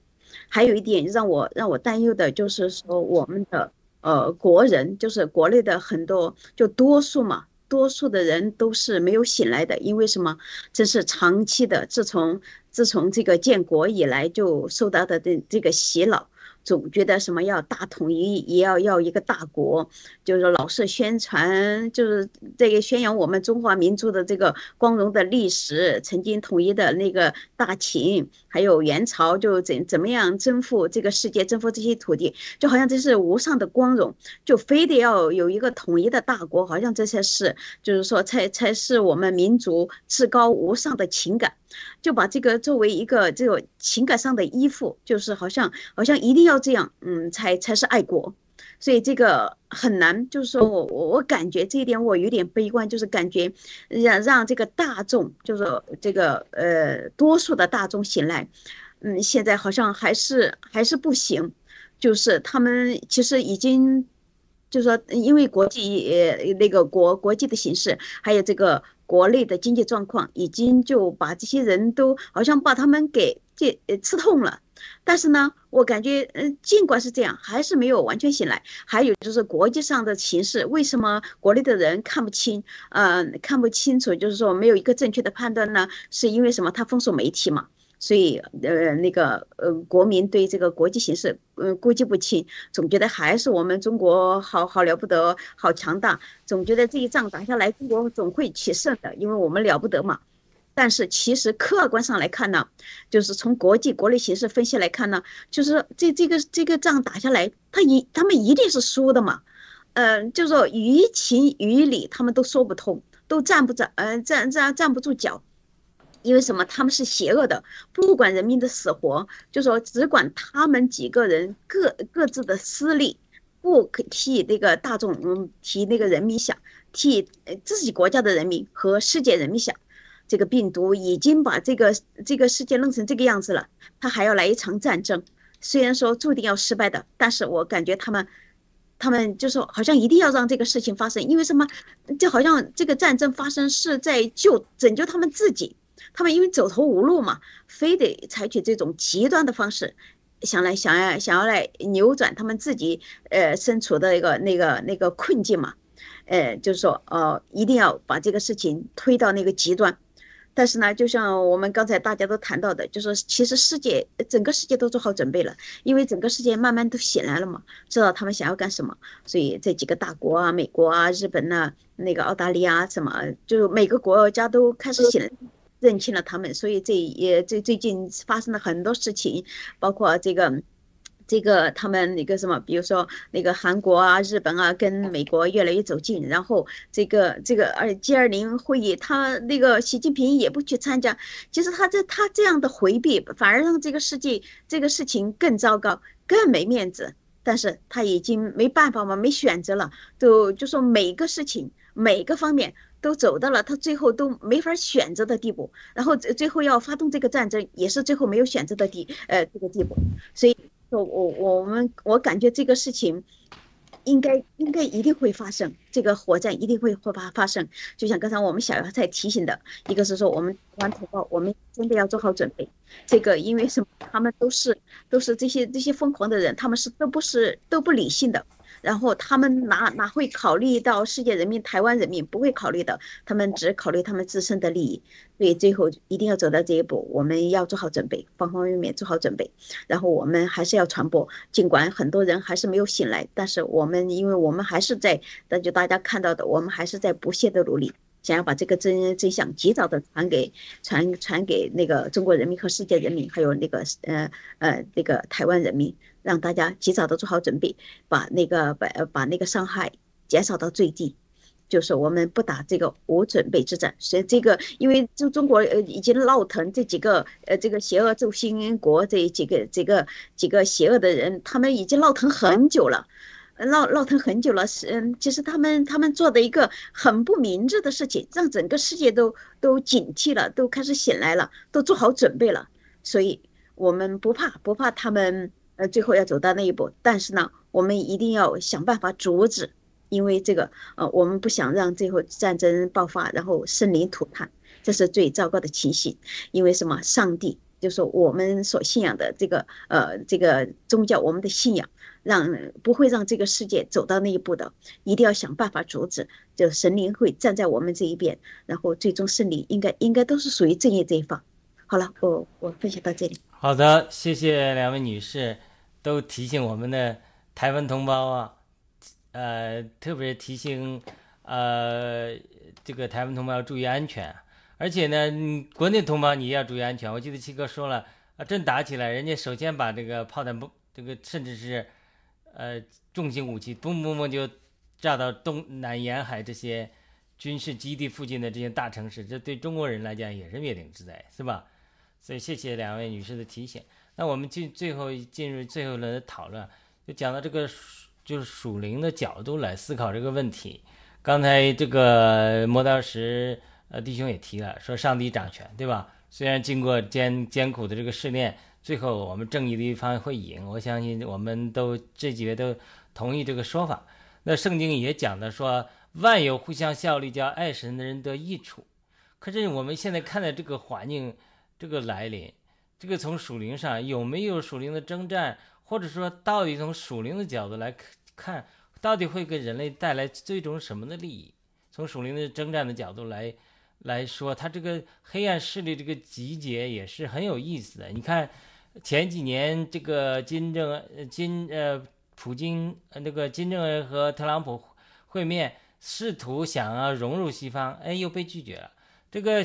还有一点让我让我担忧的就是说，我们的呃国人，就是国内的很多，就多数嘛，多数的人都是没有醒来的，因为什么？这是长期的，自从自从这个建国以来就受到的这这个洗脑。总觉得什么要大统一，也要要一个大国，就是老是宣传，就是这个宣扬我们中华民族的这个光荣的历史，曾经统一的那个大秦，还有元朝，就怎怎么样征服这个世界，征服这些土地，就好像这是无上的光荣，就非得要有一个统一的大国，好像这才是，就是说才才是我们民族至高无上的情感。就把这个作为一个这个情感上的依附，就是好像好像一定要这样，嗯，才才是爱国，所以这个很难。就是说我我我感觉这一点我有点悲观，就是感觉让让这个大众，就是这个呃多数的大众醒来，嗯，现在好像还是还是不行，就是他们其实已经，就是说因为国际呃那个国国际的形势，还有这个。国内的经济状况已经就把这些人都好像把他们给这呃刺痛了，但是呢，我感觉嗯，尽管是这样，还是没有完全醒来。还有就是国际上的形势，为什么国内的人看不清？嗯，看不清楚，就是说没有一个正确的判断呢？是因为什么？他封锁媒体嘛？所以，呃，那个，呃，国民对这个国际形势，嗯，估计不清，总觉得还是我们中国好好了不得，好强大，总觉得这一仗打下来，中国总会取胜的，因为我们了不得嘛。但是其实客观上来看呢，就是从国际国内形势分析来看呢，就是这这个这个仗打下来，他一他们一定是输的嘛。嗯，就是说于情于理他们都说不通，都站不站，嗯，站站站不住脚。因为什么？他们是邪恶的，不管人民的死活，就说只管他们几个人各各自的私利，不替那个大众，嗯，替那个人民想，替自己国家的人民和世界人民想。这个病毒已经把这个这个世界弄成这个样子了，他还要来一场战争，虽然说注定要失败的，但是我感觉他们，他们就说好像一定要让这个事情发生，因为什么？就好像这个战争发生是在救拯救他们自己。他们因为走投无路嘛，非得采取这种极端的方式，想来想要想要来扭转他们自己呃身处的一个那个那个困境嘛，呃，就是说呃一定要把这个事情推到那个极端。但是呢，就像我们刚才大家都谈到的，就是其实世界整个世界都做好准备了，因为整个世界慢慢都醒来了嘛，知道他们想要干什么，所以这几个大国啊，美国啊、日本呐、那个澳大利亚什么，就每个国家都开始醒，认清了他们，所以这也最最近发生了很多事情，包括这个。这个他们那个什么，比如说那个韩国啊、日本啊，跟美国越来越走近，然后这个这个而 G 二零会议，他那个习近平也不去参加，其实他这他这样的回避，反而让这个世界这个事情更糟糕，更没面子。但是他已经没办法嘛，没选择了，都就说每个事情每个方面都走到了他最后都没法选择的地步，然后最后要发动这个战争，也是最后没有选择的地呃这个地步，所以。我我我们我感觉这个事情，应该应该一定会发生，这个火战一定会会发发生。就像刚才我们小姚在提醒的，一个是说我们台湾同胞，我们真的要做好准备。这个因为什么？他们都是都是这些这些疯狂的人，他们是都不是都不理性的。然后他们哪哪会考虑到世界人民、台湾人民不会考虑的，他们只考虑他们自身的利益。所以最后一定要走到这一步，我们要做好准备，方方面面做好准备。然后我们还是要传播，尽管很多人还是没有醒来，但是我们因为我们还是在，那就大家看到的，我们还是在不懈的努力，想要把这个真真相及早的传给传传给那个中国人民和世界人民，还有那个呃呃那个台湾人民。让大家及早的做好准备，把那个把把那个伤害减少到最低，就是我们不打这个无准备之战。所以这个，因为中中国呃已经闹腾这几个呃这个邪恶轴心国这几个这个几个邪恶的人，他们已经闹腾很久了，闹闹腾很久了。是嗯，其实他们他们做的一个很不明智的事情，让整个世界都都警惕了，都开始醒来了，都做好准备了。所以我们不怕不怕他们。呃，最后要走到那一步，但是呢，我们一定要想办法阻止，因为这个，呃，我们不想让最后战争爆发，然后生灵涂炭，这是最糟糕的情形。因为什么？上帝就是我们所信仰的这个，呃，这个宗教，我们的信仰，让不会让这个世界走到那一步的，一定要想办法阻止。就神灵会站在我们这一边，然后最终胜利应该应该都是属于正义这一方。好了，我我分享到这里。好的，谢谢两位女士，都提醒我们的台湾同胞啊，呃，特别提醒呃这个台湾同胞要注意安全，而且呢，国内同胞你也要注意安全。我记得七哥说了啊，真打起来，人家首先把这个炮弹不这个甚至是呃重型武器嘣嘣嘣就炸到东南沿海这些军事基地附近的这些大城市，这对中国人来讲也是灭顶之灾，是吧？所以谢谢两位女士的提醒。那我们进最后进入最后的讨论，就讲到这个就是属灵的角度来思考这个问题。刚才这个磨刀石呃弟兄也提了，说上帝掌权，对吧？虽然经过艰艰苦的这个试炼，最后我们正义的一方会赢。我相信我们都这几位都同意这个说法。那圣经也讲的说，万有互相效力，叫爱神的人得益处。可是我们现在看的这个环境。这个来临，这个从属灵上有没有属灵的征战，或者说到底从属灵的角度来看，到底会给人类带来最终什么的利益？从属灵的征战的角度来来说，它这个黑暗势力这个集结也是很有意思的。你看前几年这个金正金呃普京那个金正恩和特朗普会面，试图想要融入西方，哎，又被拒绝了。这个。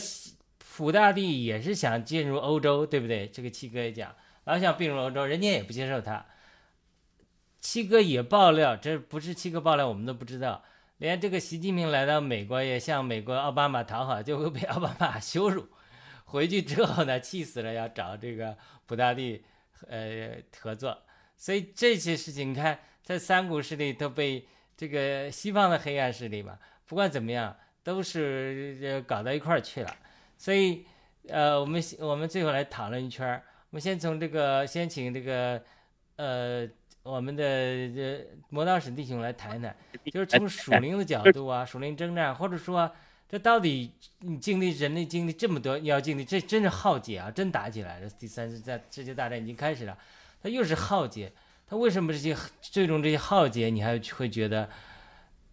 普大帝也是想进入欧洲，对不对？这个七哥也讲，老想并入欧洲，人家也不接受他。七哥也爆料，这不是七哥爆料，我们都不知道。连这个习近平来到美国，也向美国奥巴马讨好，就会被奥巴马 羞辱。回去之后呢，气死了，要找这个普大帝呃合作。所以这些事情，你看在三股势力都被这个西方的黑暗势力嘛，不管怎么样，都是搞到一块儿去了。所以，呃，我们我们最后来讨论一圈儿。我们先从这个，先请这个，呃，我们的这磨刀史弟兄来谈一谈，就是从属灵的角度啊，属灵征战，或者说这到底你经历人类经历这么多，要经历这真是浩劫啊！真打起来了，第三次在世界大战已经开始了，它又是浩劫。它为什么这些最终这些浩劫，你还会觉得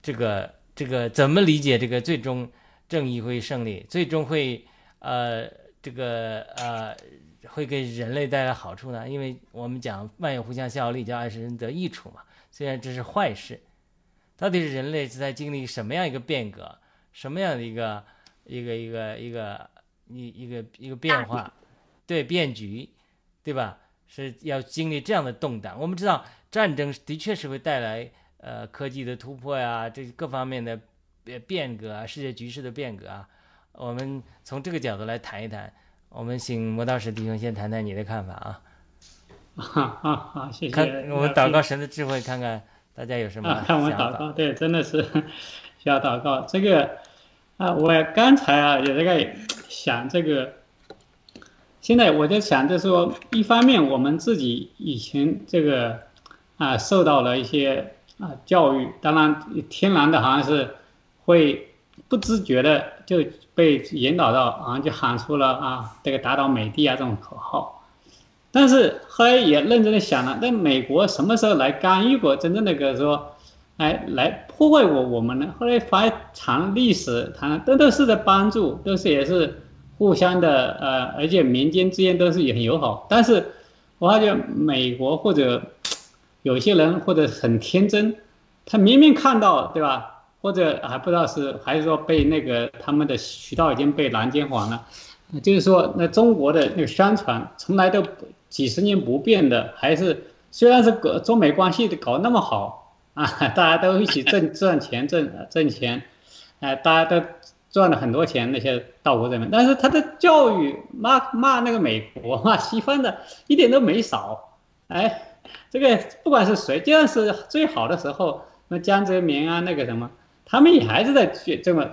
这个这个怎么理解这个最终正义会胜利，最终会呃这个呃会给人类带来好处呢？因为我们讲万有互相效力，叫爱使人得益处嘛。虽然这是坏事，到底是人类是在经历什么样一个变革？什么样的一个一个一个一个一一个一个变化，对变局，对吧？是要经历这样的动荡。我们知道战争的确是会带来呃科技的突破呀，这各方面的变变革啊，世界局势的变革啊。我们从这个角度来谈一谈。我们请磨刀石弟兄先谈谈你的看法啊。好好好，谢谢。看我们祷告神的智慧，看看大家有什么啊 看我祷告，对，真的是需要祷告。这个啊，我刚才啊也在想这个。现在我在想，就是说，一方面我们自己以前这个啊受到了一些啊教育，当然天然的好像是会不自觉的就被引导到，啊就喊出了啊这个打倒美帝啊这种口号。但是后来也认真的想了，那美国什么时候来干预过真正的个说，哎来破坏我我们呢？后来发长历史，谈都都是在帮助，都是也是互相的呃，而且民间之间都是也很友好。但是我发现美国或者有些人或者很天真，他明明看到对吧？或者还不知道是还是说被那个他们的渠道已经被拦截黄了，就是说那中国的那个宣传从来都。几十年不变的，还是虽然是搞中美关系搞那么好啊，大家都一起挣赚钱挣挣钱，哎，大家都赚了很多钱，那些道国人民，但是他的教育骂骂那个美国骂西方的一点都没少，哎，这个不管是谁，就算是最好的时候，那江泽民啊那个什么，他们也还是在这么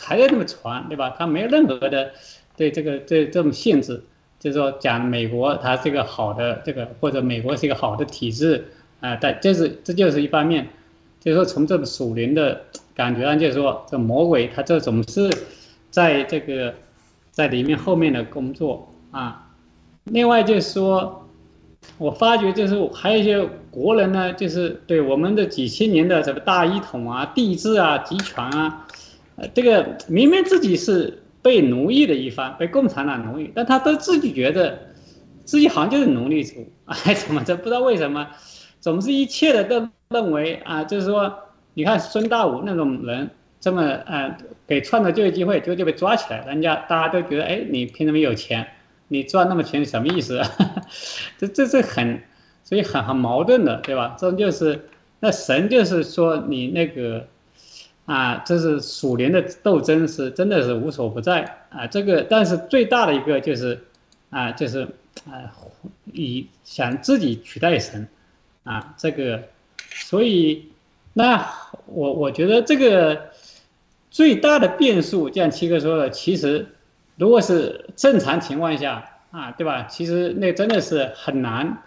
还在这么传，对吧？他没有任何的对这个这这种限制。就是说，讲美国它是一个好的这个，或者美国是一个好的体制啊，但这是这就是一方面。就是说，从这个属灵的感觉上，就是说，这魔鬼他这总是在这个在里面后面的工作啊。另外就是说，我发觉就是还有一些国人呢，就是对我们的几千年的什么大一统啊、帝制啊、集权啊，呃，这个明明自己是。被奴役的一方，被共产党奴役，但他都自己觉得，自己好像就是奴隶主，哎，怎么着？不知道为什么，总是一切的都认为啊，就是说，你看孙大武那种人，这么呃，给创造就业机会，就就被抓起来，人家大家都觉得，哎，你凭什么有钱？你赚那么钱什么意思？这这是很，所以很很矛盾的，对吧？这就是，那神就是说你那个。啊，这是属灵的斗争，是真的是无所不在啊。这个，但是最大的一个就是，啊，就是啊，以想自己取代神，啊，这个，所以，那我我觉得这个最大的变数，像七哥说的，其实如果是正常情况下啊，对吧？其实那真的是很难，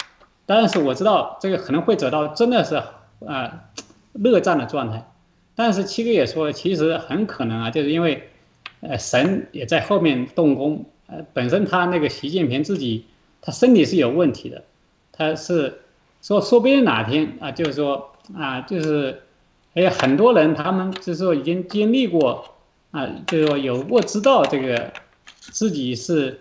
但是我知道这个可能会走到真的是啊，热战的状态。但是七哥也说，其实很可能啊，就是因为，呃，神也在后面动工。呃，本身他那个习近平自己，他身体是有问题的，他是说说不定哪天啊，就是说啊，就是，哎呀，很多人他们就是说已经经历过啊，就是说有过知道这个自己是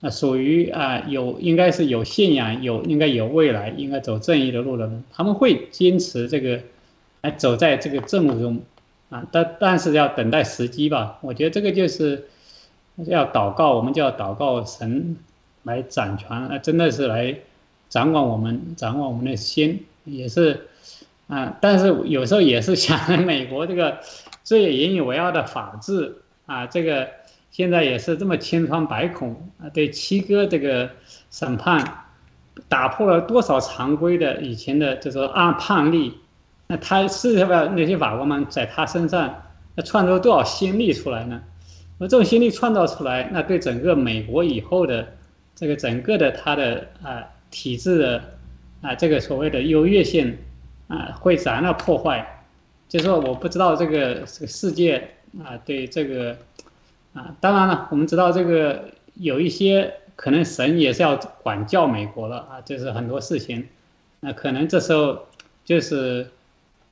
啊属于啊有应该是有信仰有应该有未来应该走正义的路的人，他们会坚持这个。来走在这个正路中，啊，但但是要等待时机吧。我觉得这个就是要祷告，我们就要祷告神来掌权，啊，真的是来掌管我们，掌管我们的心，也是啊。但是有时候也是想，美国这个最引以为傲的法治啊，这个现在也是这么千疮百孔啊。对七哥这个审判，打破了多少常规的以前的就说按判例。那他是要不要那些法官们在他身上那创造多少先例出来呢？那这种先例创造出来，那对整个美国以后的这个整个的他的啊体制的啊这个所谓的优越性啊会怎样破坏？就说我不知道这个这个世界啊，对这个啊，当然了，我们知道这个有一些可能神也是要管教美国了啊，就是很多事情，那可能这时候就是，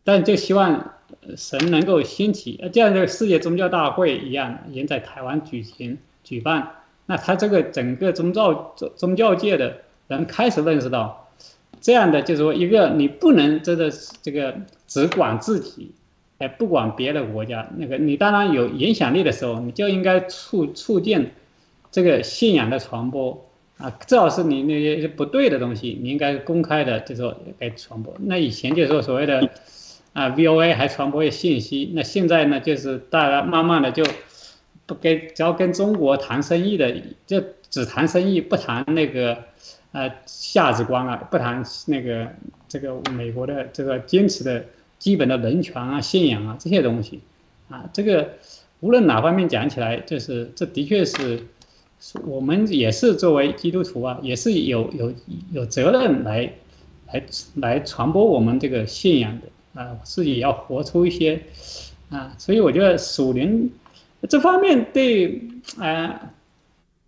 但就希望神能够兴起，呃，就像这个世界宗教大会一样，也在台湾举行举办，那他这个整个宗教宗宗教界的人开始认识到，这样的就是说一个你不能真的这个只管自己。哎，不管别的国家，那个你当然有影响力的时候，你就应该促促进这个信仰的传播啊。至少是你那些不对的东西，你应该公开的，就说该传播。那以前就说所谓的啊，VOA 还传播信息，那现在呢，就是大家慢慢的就不跟，只要跟中国谈生意的，就只谈生意，不谈那个呃价值观啊，不谈那个这个美国的这个坚持的。基本的人权啊、信仰啊这些东西，啊，这个无论哪方面讲起来，就是这的确是，我们也是作为基督徒啊，也是有有有责任来来来传播我们这个信仰的啊，自己要活出一些啊，所以我觉得属灵这方面对啊，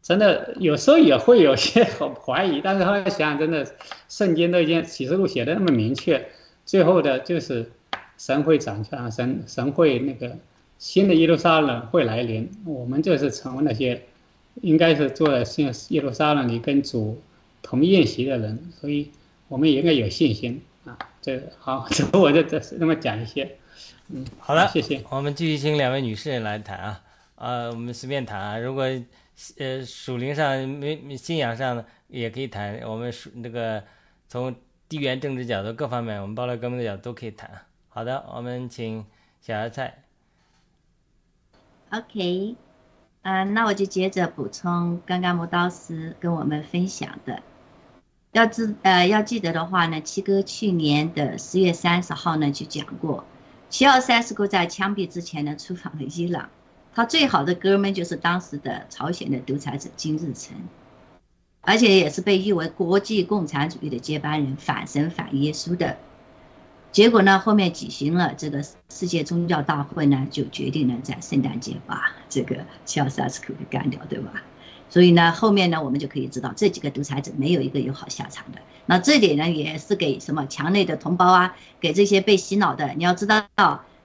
真的有时候也会有些怀疑，但是后来想想，真的圣经都已经启示录写的那么明确，最后的就是。神会掌权，神神会那个新的耶路撒冷会来临，我们就是成为那些应该是坐在新耶路撒冷里跟主同宴席的人，所以我们也应该有信心啊。这好，这我就这那么讲一些。嗯，好了，谢谢。我们继续请两位女士来谈啊，啊，我们随便谈啊。如果呃属灵上没信仰上也可以谈，我们属那个从地缘政治角度各方面，我们包罗革命的角度都可以谈。好的，我们请小芽菜。OK，嗯，那我就接着补充刚刚磨刀师跟我们分享的。要知呃要记得的话呢，七哥去年的十月三十号呢就讲过，七二三世哥在枪毙之前呢出访了伊朗，他最好的哥们就是当时的朝鲜的独裁者金日成，而且也是被誉为国际共产主义的接班人，反神反耶稣的。结果呢，后面举行了这个世界宗教大会呢，就决定了在圣诞节把这个乔萨斯库给干掉，对吧？所以呢，后面呢，我们就可以知道这几个独裁者没有一个有好下场的。那这点呢，也是给什么墙内的同胞啊，给这些被洗脑的，你要知道。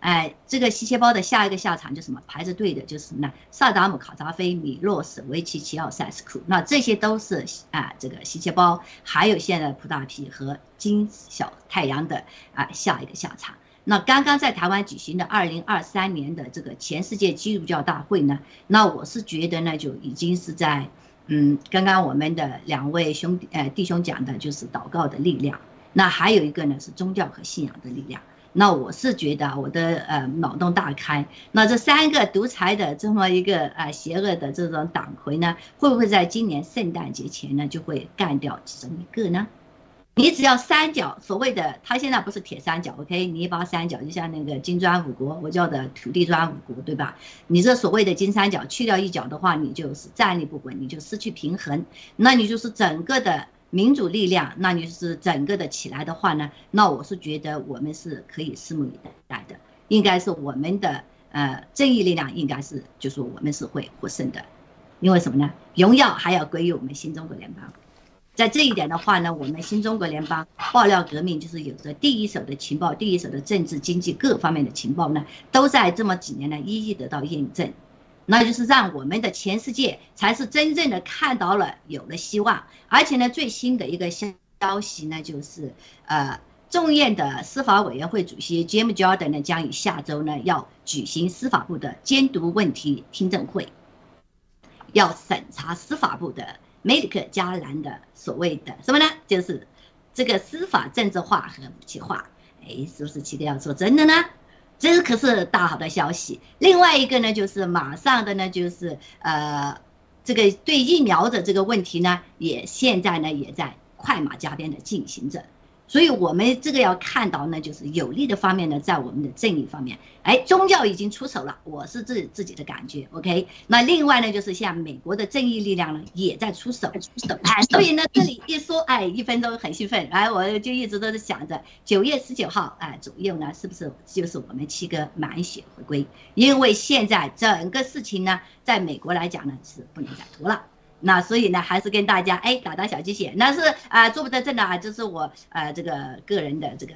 哎，这个吸血包的下一个下场就什么排着队的，就是那萨达姆、卡扎菲、米洛什维奇、齐奥塞斯库，那这些都是啊，这个吸血包，还有现在普大皮和金小太阳的啊下一个下场。那刚刚在台湾举行的二零二三年的这个全世界基督教大会呢，那我是觉得呢，就已经是在嗯，刚刚我们的两位兄弟呃弟兄讲的就是祷告的力量，那还有一个呢是宗教和信仰的力量。那我是觉得我的呃脑洞大开，那这三个独裁的这么一个呃邪恶的这种党魁呢，会不会在今年圣诞节前呢就会干掉其中一个呢？你只要三角，所谓的他现在不是铁三角，OK，泥巴三角，就像那个金砖五国，我叫的土地砖五国，对吧？你这所谓的金三角去掉一角的话，你就是站立不稳，你就失去平衡，那你就是整个的。民主力量，那你是整个的起来的话呢？那我是觉得我们是可以拭目以待的，应该是我们的呃正义力量，应该是就是我们是会获胜的，因为什么呢？荣耀还要归于我们新中国联邦，在这一点的话呢，我们新中国联邦爆料革命就是有着第一手的情报，第一手的政治经济各方面的情报呢，都在这么几年呢一一得到验证。那就是让我们的全世界才是真正的看到了有了希望，而且呢，最新的一个消消息呢，就是呃，众院的司法委员会主席 Jim Jordan 呢，将于下周呢要举行司法部的监督问题听证会，要审查司法部的梅里克加兰的所谓的什么呢？就是这个司法政治化和武器化。哎，是不是七个要说真的呢？这可是大好的消息。另外一个呢，就是马上的呢，就是呃，这个对疫苗的这个问题呢，也现在呢也在快马加鞭的进行着。所以我们这个要看到呢，就是有利的方面呢，在我们的正义方面，哎，宗教已经出手了，我是自自己的感觉，OK。那另外呢，就是像美国的正义力量呢，也在出手，出手，哎，所以呢，这里一说，哎，一分钟很兴奋，哎，我就一直都是想着九月十九号，哎，左右呢，是不是就是我们七哥满血回归？因为现在整个事情呢，在美国来讲呢，是不能再拖了。那所以呢，还是跟大家哎打打小鸡血，那是啊做不得正的啊，这是我呃这个个人的这个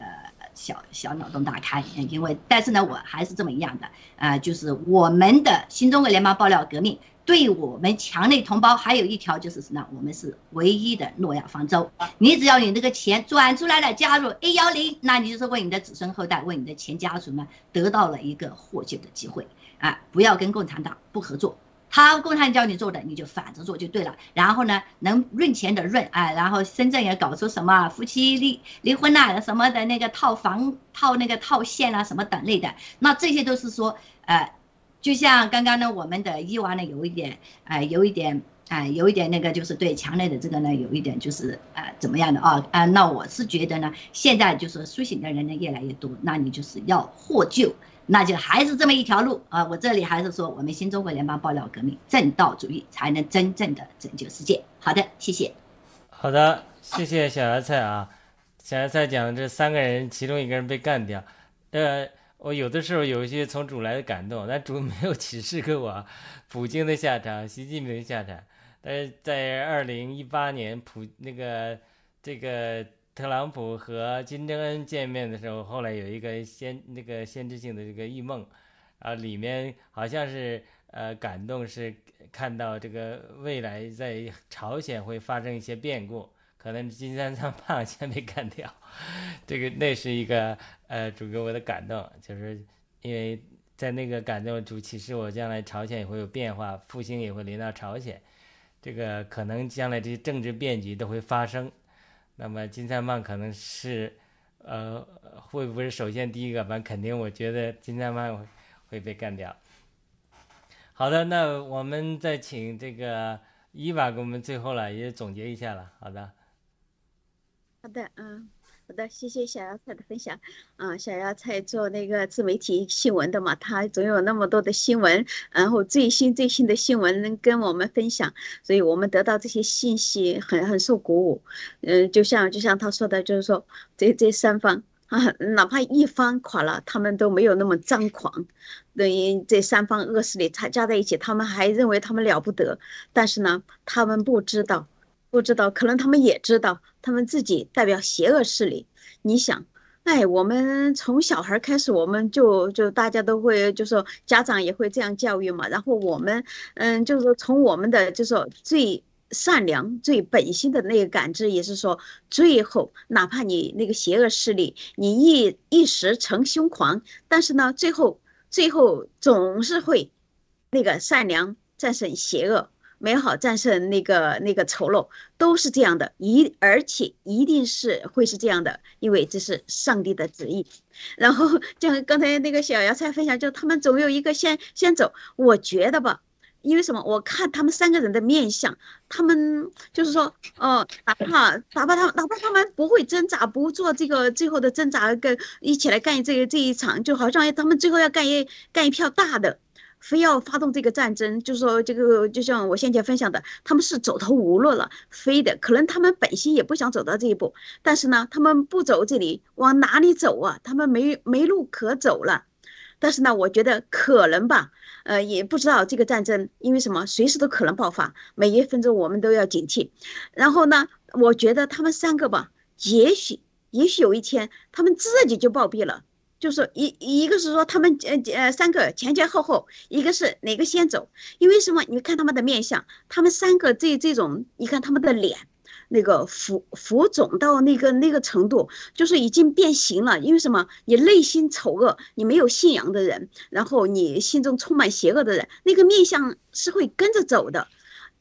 小小脑洞大开，因为但是呢，我还是这么一样的啊，就是我们的新中国联邦爆料革命对我们墙内同胞还有一条就是什么？我们是唯一的诺亚方舟，你只要你这个钱转出来了，加入 A 幺零，那你就是为你的子孙后代，为你的前家族呢得到了一个获救的机会啊！不要跟共产党不合作。他共产教你做的，你就反着做就对了。然后呢，能润钱的润，哎，然后深圳也搞出什么夫妻离离婚呐，什么的那个套房套那个套现啊，什么等类的，那这些都是说，呃，就像刚刚呢，我们的伊娃呢，有一点，哎，有一点，哎，有一点那个，就是对墙内的这个呢，有一点就是呃，怎么样的啊？啊，那我是觉得呢，现在就是苏醒的人呢越来越多，那你就是要获救。那就还是这么一条路啊！我这里还是说，我们新中国联邦爆料革命正道主义才能真正的拯救世界。好的，谢谢。好的，谢谢小芽菜啊。小芽菜讲这三个人，其中一个人被干掉。呃，我有的时候有一些从主来的感动，但主没有启示给我普京的下场、习近平的下场。但是在二零一八年，普那个这个。特朗普和金正恩见面的时候，后来有一个先那个先知性的这个异梦，啊，里面好像是呃感动是看到这个未来在朝鲜会发生一些变故，可能金三三胖先被干掉，这个那是一个呃主给我的感动，就是因为在那个感动主启示我将来朝鲜也会有变化，复兴也会临到朝鲜，这个可能将来这些政治变局都会发生。那么金三胖可能是，呃，会不会首先第一个？反肯定，我觉得金三胖会被干掉。好的，那我们再请这个伊娃给我们最后了也总结一下了。好的，好的，嗯。好的，谢谢小芽菜的分享。啊，小芽菜做那个自媒体新闻的嘛，他总有那么多的新闻，然后最新最新的新闻能跟我们分享，所以我们得到这些信息很很受鼓舞。嗯，就像就像他说的，就是说这这三方啊，哪怕一方垮了，他们都没有那么张狂。等于这三方恶势力他加在一起，他们还认为他们了不得，但是呢，他们不知道。不知道，可能他们也知道，他们自己代表邪恶势力。你想，哎，我们从小孩开始，我们就就大家都会，就说家长也会这样教育嘛。然后我们，嗯，就是说从我们的就说最善良、最本心的那个感知，也是说，最后哪怕你那个邪恶势力，你一一时成凶狂，但是呢，最后最后总是会那个善良战胜邪恶。美好战胜那个那个丑陋，都是这样的，一而且一定是会是这样的，因为这是上帝的旨意。然后像刚才那个小芽菜分享，就他们总有一个先先走。我觉得吧，因为什么？我看他们三个人的面相，他们就是说，哦，哪怕哪怕他哪怕他们不会挣扎，不做这个最后的挣扎，跟一起来干这个这一场，就好像他们最后要干一干一票大的。非要发动这个战争，就是说这个就像我先前分享的，他们是走投无路了，非的可能他们本心也不想走到这一步，但是呢，他们不走这里，往哪里走啊？他们没没路可走了。但是呢，我觉得可能吧，呃，也不知道这个战争因为什么，随时都可能爆发，每一分钟我们都要警惕。然后呢，我觉得他们三个吧，也许也许有一天他们自己就暴毙了。就是一一个是说他们呃呃三个前前后后，一个是哪个先走？因为什么？你看他们的面相，他们三个这这种，你看他们的脸，那个浮浮肿到那个那个程度，就是已经变形了。因为什么？你内心丑恶，你没有信仰的人，然后你心中充满邪恶的人，那个面相是会跟着走的。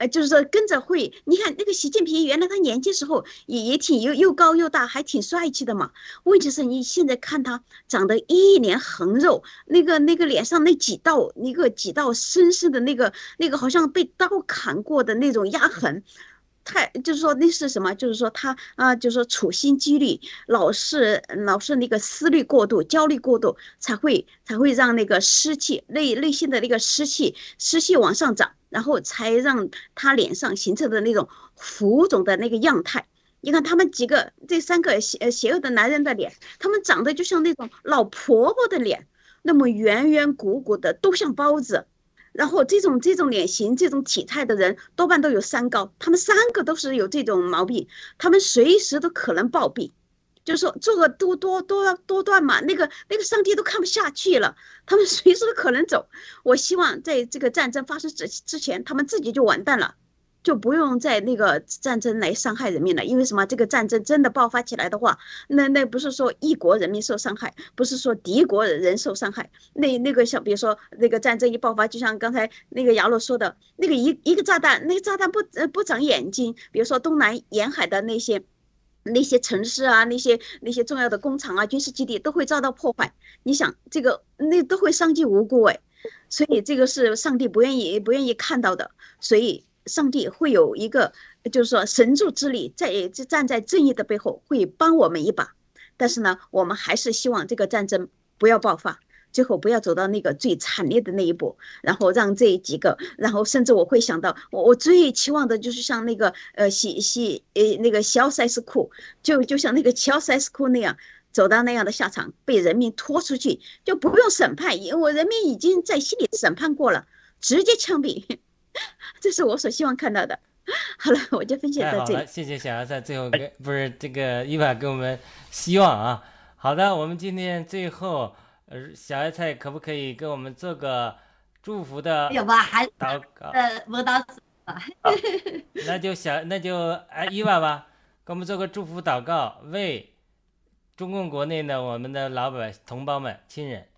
呃，就是说跟着会，你看那个习近平，原来他年轻时候也也挺又又高又大，还挺帅气的嘛。问题是你现在看他长得一脸横肉，那个那个脸上那几道那个几道深深的那个那个好像被刀砍过的那种压痕。太就是说那是什么？就是说他啊，就是说处心积虑，老是老是那个思虑过度、焦虑过度，才会才会让那个湿气内内心的那个湿气湿气往上涨，然后才让他脸上形成的那种浮肿的那个样态。你看他们几个这三个邪邪恶的男人的脸，他们长得就像那种老婆婆的脸，那么圆圆鼓鼓的，都像包子。然后这种这种脸型、这种体态的人，多半都有三高。他们三个都是有这种毛病，他们随时都可能暴毙。就是说做个多多多多段嘛，那个那个上帝都看不下去了，他们随时都可能走。我希望在这个战争发生之之前，他们自己就完蛋了。就不用在那个战争来伤害人民了，因为什么？这个战争真的爆发起来的话，那那不是说一国人民受伤害，不是说敌国人受伤害。那那个像比如说那个战争一爆发，就像刚才那个亚洛说的，那个一一个炸弹，那个炸弹不呃不长眼睛，比如说东南沿海的那些那些城市啊，那些那些重要的工厂啊、军事基地都会遭到破坏。你想这个那都会伤及无辜哎，所以这个是上帝不愿意不愿意看到的，所以。上帝会有一个，就是说神助之力，在站在正义的背后，会帮我们一把。但是呢，我们还是希望这个战争不要爆发，最后不要走到那个最惨烈的那一步。然后让这几个，然后甚至我会想到，我我最期望的就是像那个呃西西呃那个肖塞斯库，就就像那个乔塞斯库那样，走到那样的下场，被人民拖出去，就不用审判，因为我人民已经在心里审判过了，直接枪毙。这是我所希望看到的。好了，我就分享到这里。谢谢小芽菜，最后给不是这个伊娃给我们希望啊。好的，我们今天最后，呃，小芽菜可不可以给我们做个祝福的祷告？呃，我祷那就小，那就哎，伊娃吧，给我们做个祝福祷告，为中共国内的我们的老百姓同胞们、亲人，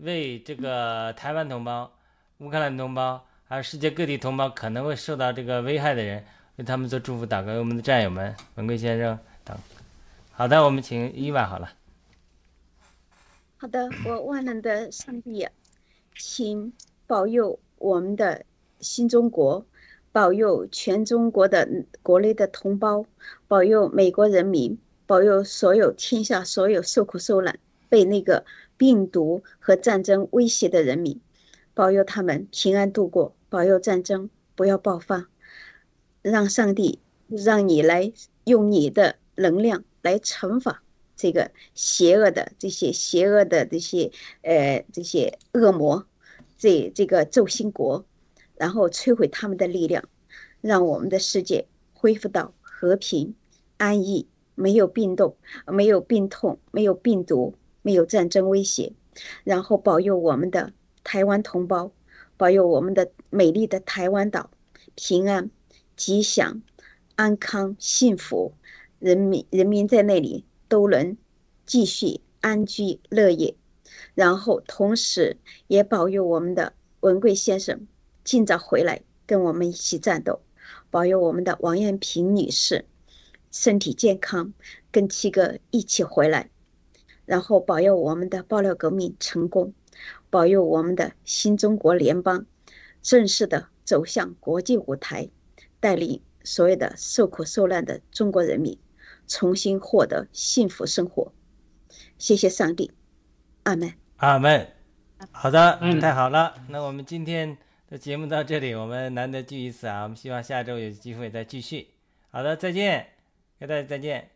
为这个台湾同胞、乌克兰同胞。还有世界各地同胞可能会受到这个危害的人，为他们做祝福祷告。我们的战友们，文贵先生等。好的，我们请伊娃好了。好的，我万能的上帝，请保佑我们的新中国，保佑全中国的国内的同胞，保佑美国人民，保佑所有天下所有受苦受难、被那个病毒和战争威胁的人民。保佑他们平安度过，保佑战争不要爆发，让上帝让你来用你的能量来惩罚这个邪恶的这些邪恶的这些呃这些恶魔，这这个轴心国，然后摧毁他们的力量，让我们的世界恢复到和平安逸，没有病痛，没有病痛，没有病毒，没有战争威胁，然后保佑我们的。台湾同胞，保佑我们的美丽的台湾岛平安、吉祥、安康、幸福，人民人民在那里都能继续安居乐业。然后，同时也保佑我们的文贵先生尽早回来跟我们一起战斗，保佑我们的王艳平女士身体健康，跟七哥一起回来，然后保佑我们的爆料革命成功。保佑我们的新中国联邦正式的走向国际舞台，带领所有的受苦受难的中国人民重新获得幸福生活。谢谢上帝，阿门，阿门。好的，太好了。那我们今天的节目到这里，我们难得聚一次啊，我们希望下周有机会再继续。好的，再见，大家再见，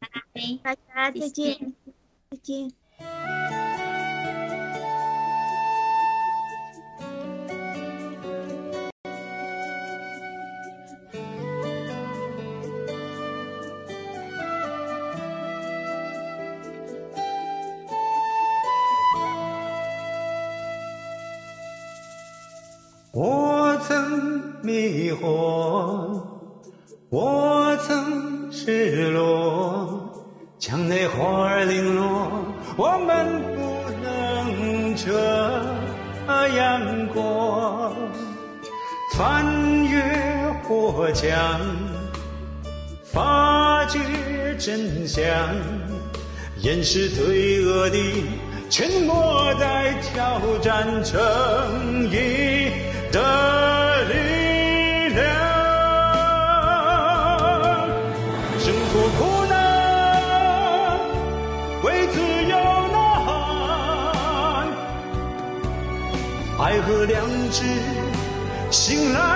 拜拜大家再见，再见。想掩饰罪恶的沉默在挑战正义的力量。生活苦难为自由呐喊爱和良知醒来。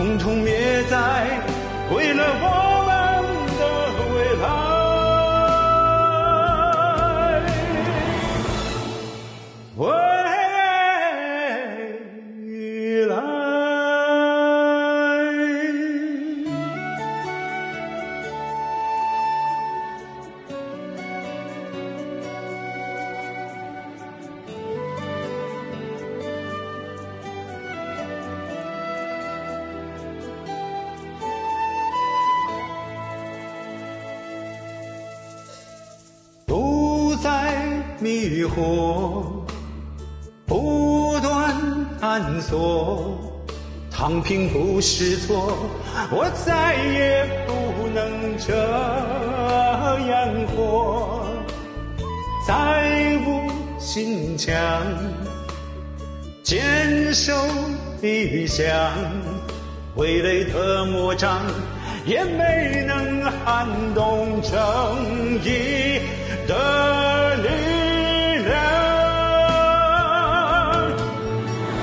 共同灭在，为了我是错，我再也不能这样活，再无心墙，坚守理想，傀儡的魔掌也没能撼动正义的力量。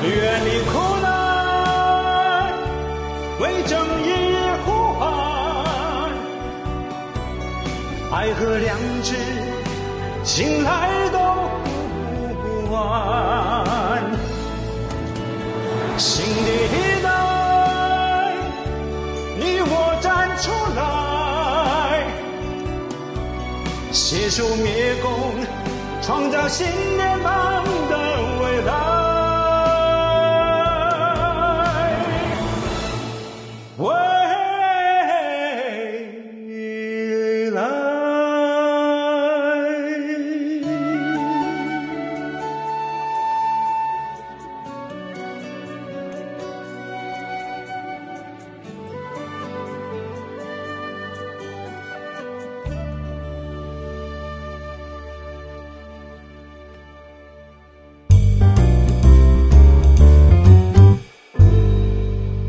愿你爱和良知，醒来都不晚。新的一代，你我站出来，携手灭共，创造新的梦